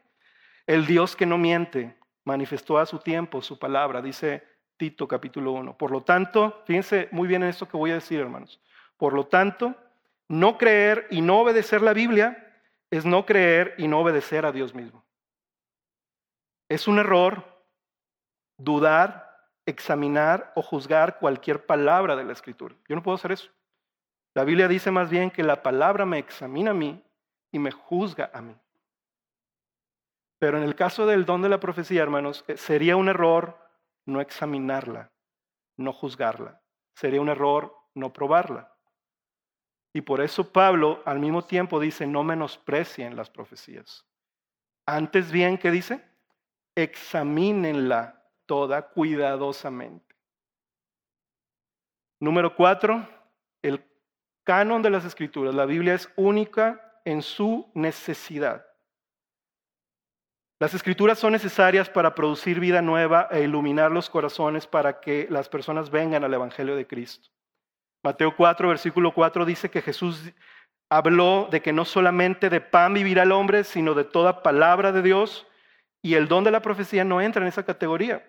El Dios que no miente manifestó a su tiempo su palabra, dice Tito capítulo 1. Por lo tanto, fíjense muy bien en esto que voy a decir, hermanos. Por lo tanto, no creer y no obedecer la Biblia es no creer y no obedecer a Dios mismo. Es un error dudar, examinar o juzgar cualquier palabra de la Escritura. Yo no puedo hacer eso. La Biblia dice más bien que la palabra me examina a mí y me juzga a mí. Pero en el caso del don de la profecía, hermanos, eh, sería un error no examinarla, no juzgarla. Sería un error no probarla. Y por eso Pablo al mismo tiempo dice, no menosprecien las profecías. Antes bien, ¿qué dice? Examínenla toda cuidadosamente. Número cuatro, el canon de las escrituras. La Biblia es única en su necesidad. Las escrituras son necesarias para producir vida nueva e iluminar los corazones para que las personas vengan al Evangelio de Cristo. Mateo 4, versículo 4 dice que Jesús habló de que no solamente de pan vivirá el hombre, sino de toda palabra de Dios, y el don de la profecía no entra en esa categoría.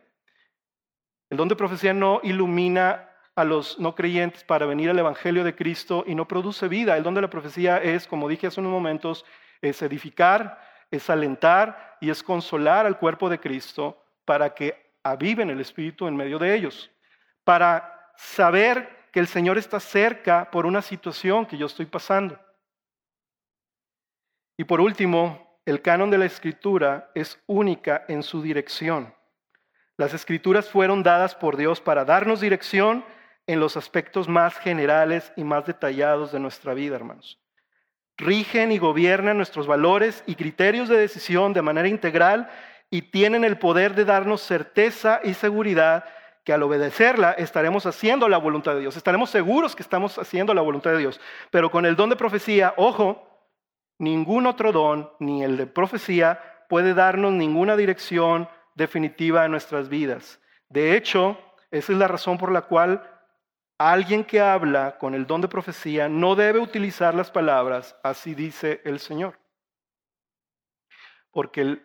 El don de profecía no ilumina a los no creyentes para venir al Evangelio de Cristo y no produce vida. El don de la profecía es, como dije hace unos momentos, es edificar, es alentar y es consolar al cuerpo de Cristo para que aviven el Espíritu en medio de ellos, para saber que el Señor está cerca por una situación que yo estoy pasando. Y por último, el canon de la Escritura es única en su dirección. Las Escrituras fueron dadas por Dios para darnos dirección en los aspectos más generales y más detallados de nuestra vida, hermanos rigen y gobiernan nuestros valores y criterios de decisión de manera integral y tienen el poder de darnos certeza y seguridad que al obedecerla estaremos haciendo la voluntad de Dios. Estaremos seguros que estamos haciendo la voluntad de Dios. Pero con el don de profecía, ojo, ningún otro don, ni el de profecía, puede darnos ninguna dirección definitiva en nuestras vidas. De hecho, esa es la razón por la cual Alguien que habla con el don de profecía no debe utilizar las palabras, así dice el Señor. Porque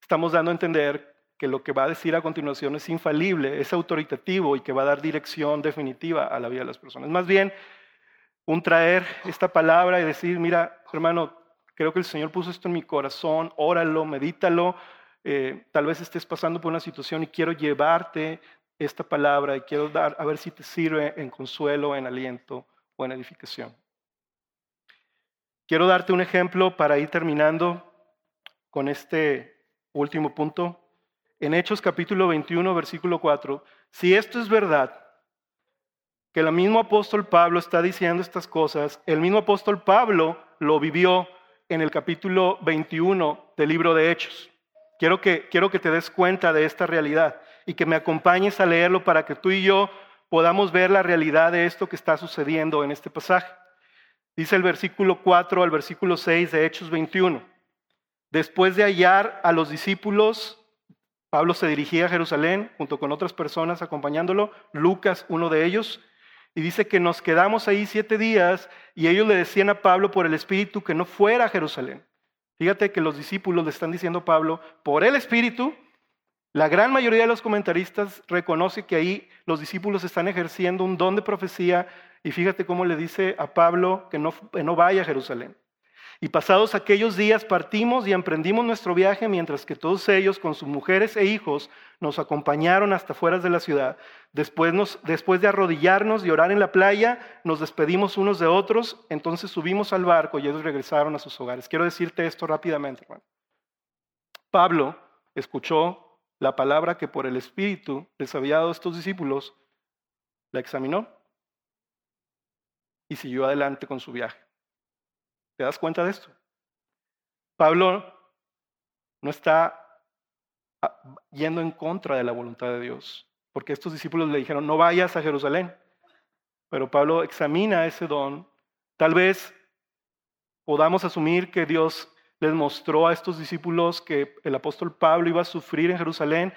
estamos dando a entender que lo que va a decir a continuación es infalible, es autoritativo y que va a dar dirección definitiva a la vida de las personas. Más bien, un traer esta palabra y decir, mira, hermano, creo que el Señor puso esto en mi corazón, óralo, medítalo, eh, tal vez estés pasando por una situación y quiero llevarte esta palabra y quiero dar a ver si te sirve en consuelo, en aliento o en edificación. Quiero darte un ejemplo para ir terminando con este último punto. En Hechos capítulo 21, versículo 4, si esto es verdad, que el mismo apóstol Pablo está diciendo estas cosas, el mismo apóstol Pablo lo vivió en el capítulo 21 del libro de Hechos. Quiero que, quiero que te des cuenta de esta realidad y que me acompañes a leerlo para que tú y yo podamos ver la realidad de esto que está sucediendo en este pasaje. Dice el versículo 4 al versículo 6 de Hechos 21. Después de hallar a los discípulos, Pablo se dirigía a Jerusalén junto con otras personas acompañándolo, Lucas, uno de ellos, y dice que nos quedamos ahí siete días y ellos le decían a Pablo por el Espíritu que no fuera a Jerusalén. Fíjate que los discípulos le están diciendo a Pablo, por el Espíritu, la gran mayoría de los comentaristas reconoce que ahí los discípulos están ejerciendo un don de profecía y fíjate cómo le dice a Pablo que no, que no vaya a Jerusalén. Y pasados aquellos días partimos y emprendimos nuestro viaje mientras que todos ellos con sus mujeres e hijos nos acompañaron hasta fuera de la ciudad. Después, nos, después de arrodillarnos y orar en la playa, nos despedimos unos de otros, entonces subimos al barco y ellos regresaron a sus hogares. Quiero decirte esto rápidamente, hermano. Pablo escuchó la palabra que por el Espíritu les había dado a estos discípulos, la examinó y siguió adelante con su viaje. ¿Te das cuenta de esto? Pablo no está ah, yendo en contra de la voluntad de Dios, porque estos discípulos le dijeron, no vayas a Jerusalén. Pero Pablo examina ese don. Tal vez podamos asumir que Dios les mostró a estos discípulos que el apóstol Pablo iba a sufrir en Jerusalén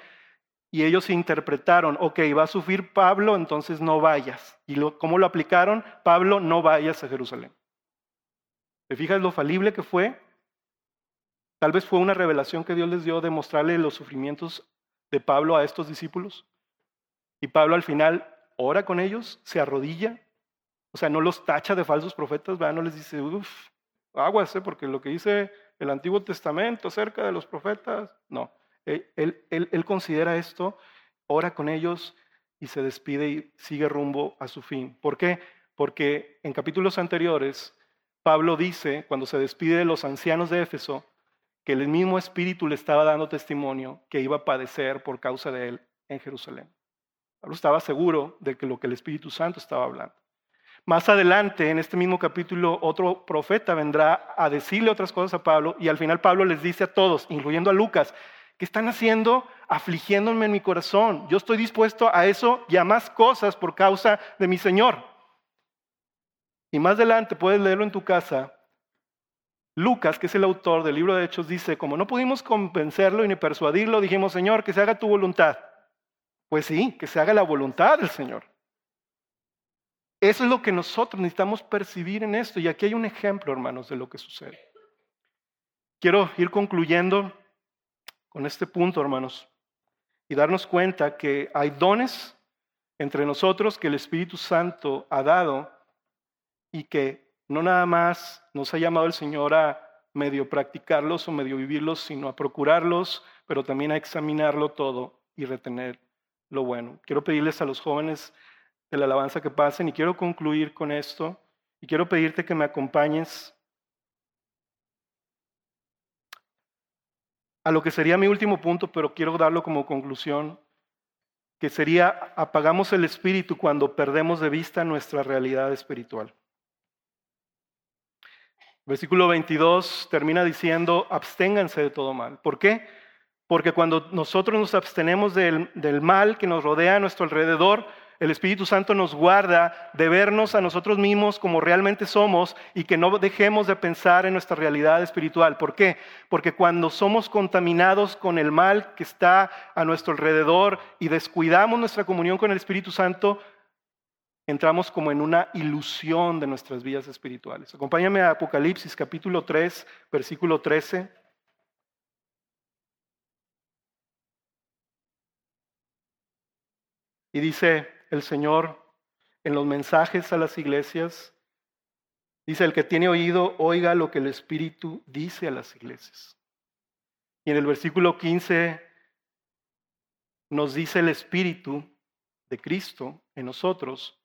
y ellos interpretaron, ok, va a sufrir Pablo, entonces no vayas. ¿Y cómo lo aplicaron? Pablo, no vayas a Jerusalén. ¿Te fijas lo falible que fue? Tal vez fue una revelación que Dios les dio de mostrarle los sufrimientos de Pablo a estos discípulos. Y Pablo al final ora con ellos, se arrodilla, o sea, no los tacha de falsos profetas, no les dice, uff, aguas, porque lo que dice el Antiguo Testamento acerca de los profetas, no. Él, él, él considera esto, ora con ellos y se despide y sigue rumbo a su fin. ¿Por qué? Porque en capítulos anteriores Pablo dice, cuando se despide de los ancianos de Éfeso, que el mismo Espíritu le estaba dando testimonio que iba a padecer por causa de él en Jerusalén. Pablo estaba seguro de que lo que el Espíritu Santo estaba hablando. Más adelante, en este mismo capítulo, otro profeta vendrá a decirle otras cosas a Pablo y al final Pablo les dice a todos, incluyendo a Lucas, ¿qué están haciendo? Afligiéndome en mi corazón. Yo estoy dispuesto a eso y a más cosas por causa de mi Señor. Y más adelante puedes leerlo en tu casa. Lucas, que es el autor del libro de Hechos, dice, como no pudimos convencerlo y ni persuadirlo, dijimos, Señor, que se haga tu voluntad. Pues sí, que se haga la voluntad del Señor. Eso es lo que nosotros necesitamos percibir en esto. Y aquí hay un ejemplo, hermanos, de lo que sucede. Quiero ir concluyendo con este punto, hermanos, y darnos cuenta que hay dones entre nosotros que el Espíritu Santo ha dado y que no nada más nos ha llamado el Señor a medio practicarlos o medio vivirlos, sino a procurarlos, pero también a examinarlo todo y retener lo bueno. Quiero pedirles a los jóvenes de la alabanza que pasen y quiero concluir con esto y quiero pedirte que me acompañes a lo que sería mi último punto, pero quiero darlo como conclusión, que sería apagamos el espíritu cuando perdemos de vista nuestra realidad espiritual. Versículo 22 termina diciendo, absténganse de todo mal. ¿Por qué? Porque cuando nosotros nos abstenemos del, del, mal que nos rodea a nuestro alrededor, el Espíritu Santo nos guarda de vernos a nosotros mismos como realmente somos y que no dejemos de pensar en nuestra realidad espiritual. ¿Por qué? Porque cuando somos contaminados con el mal que está a nuestro alrededor y descuidamos nuestra comunión con el Espíritu Santo, entramos como en una ilusión de nuestras vidas espirituales. Acompáñame a Apocalipsis capítulo 3, versículo 13. Y dice el Señor en los mensajes a las iglesias, dice, el que tiene oído, oiga lo que el Espíritu dice a las iglesias. Y en el versículo 15 nos dice el Espíritu de Cristo en nosotros,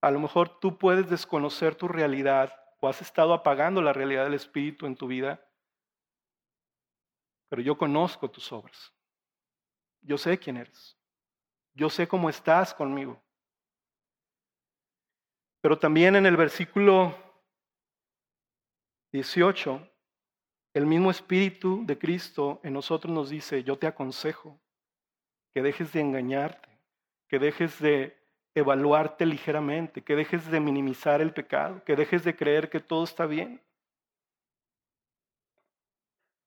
a lo mejor tú puedes desconocer tu realidad o has estado apagando la realidad del Espíritu en tu vida, pero yo conozco tus obras. Yo sé quién eres. Yo sé cómo estás conmigo. Pero también en el versículo 18, el mismo Espíritu de Cristo en nosotros nos dice, yo te aconsejo que dejes de engañarte, que dejes de evaluarte ligeramente, que dejes de minimizar el pecado, que dejes de creer que todo está bien.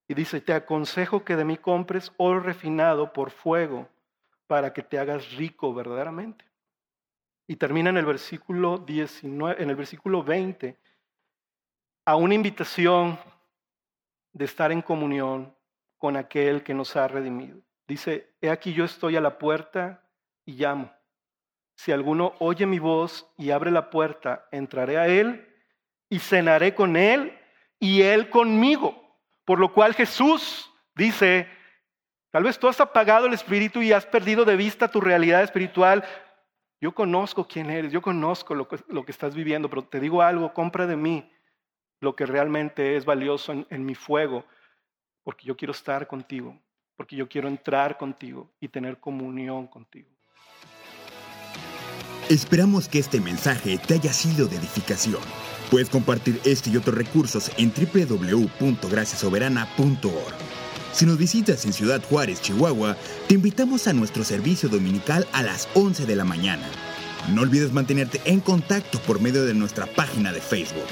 Y dice, te aconsejo que de mí compres oro refinado por fuego para que te hagas rico verdaderamente. Y termina en el versículo 19, en el versículo 20, a una invitación de estar en comunión con aquel que nos ha redimido. Dice, he aquí yo estoy a la puerta y llamo. Si alguno oye mi voz y abre la puerta, entraré a él y cenaré con él y él conmigo. Por lo cual Jesús dice, tal vez tú has apagado el espíritu y has perdido de vista tu realidad espiritual. Yo conozco quién eres, yo conozco lo que, estás viviendo, pero te digo algo, compra de mí lo que realmente es valioso en, en mi fuego, porque yo quiero estar contigo, porque yo quiero entrar contigo y tener comunión contigo. Esperamos que este mensaje te haya sido de edificación. Puedes compartir este y otros recursos en www.graciasoberana.org. Si nos visitas en Ciudad Juárez, Chihuahua, te invitamos a nuestro servicio dominical a las 11 de la mañana. No olvides mantenerte en contacto por medio de nuestra página de Facebook.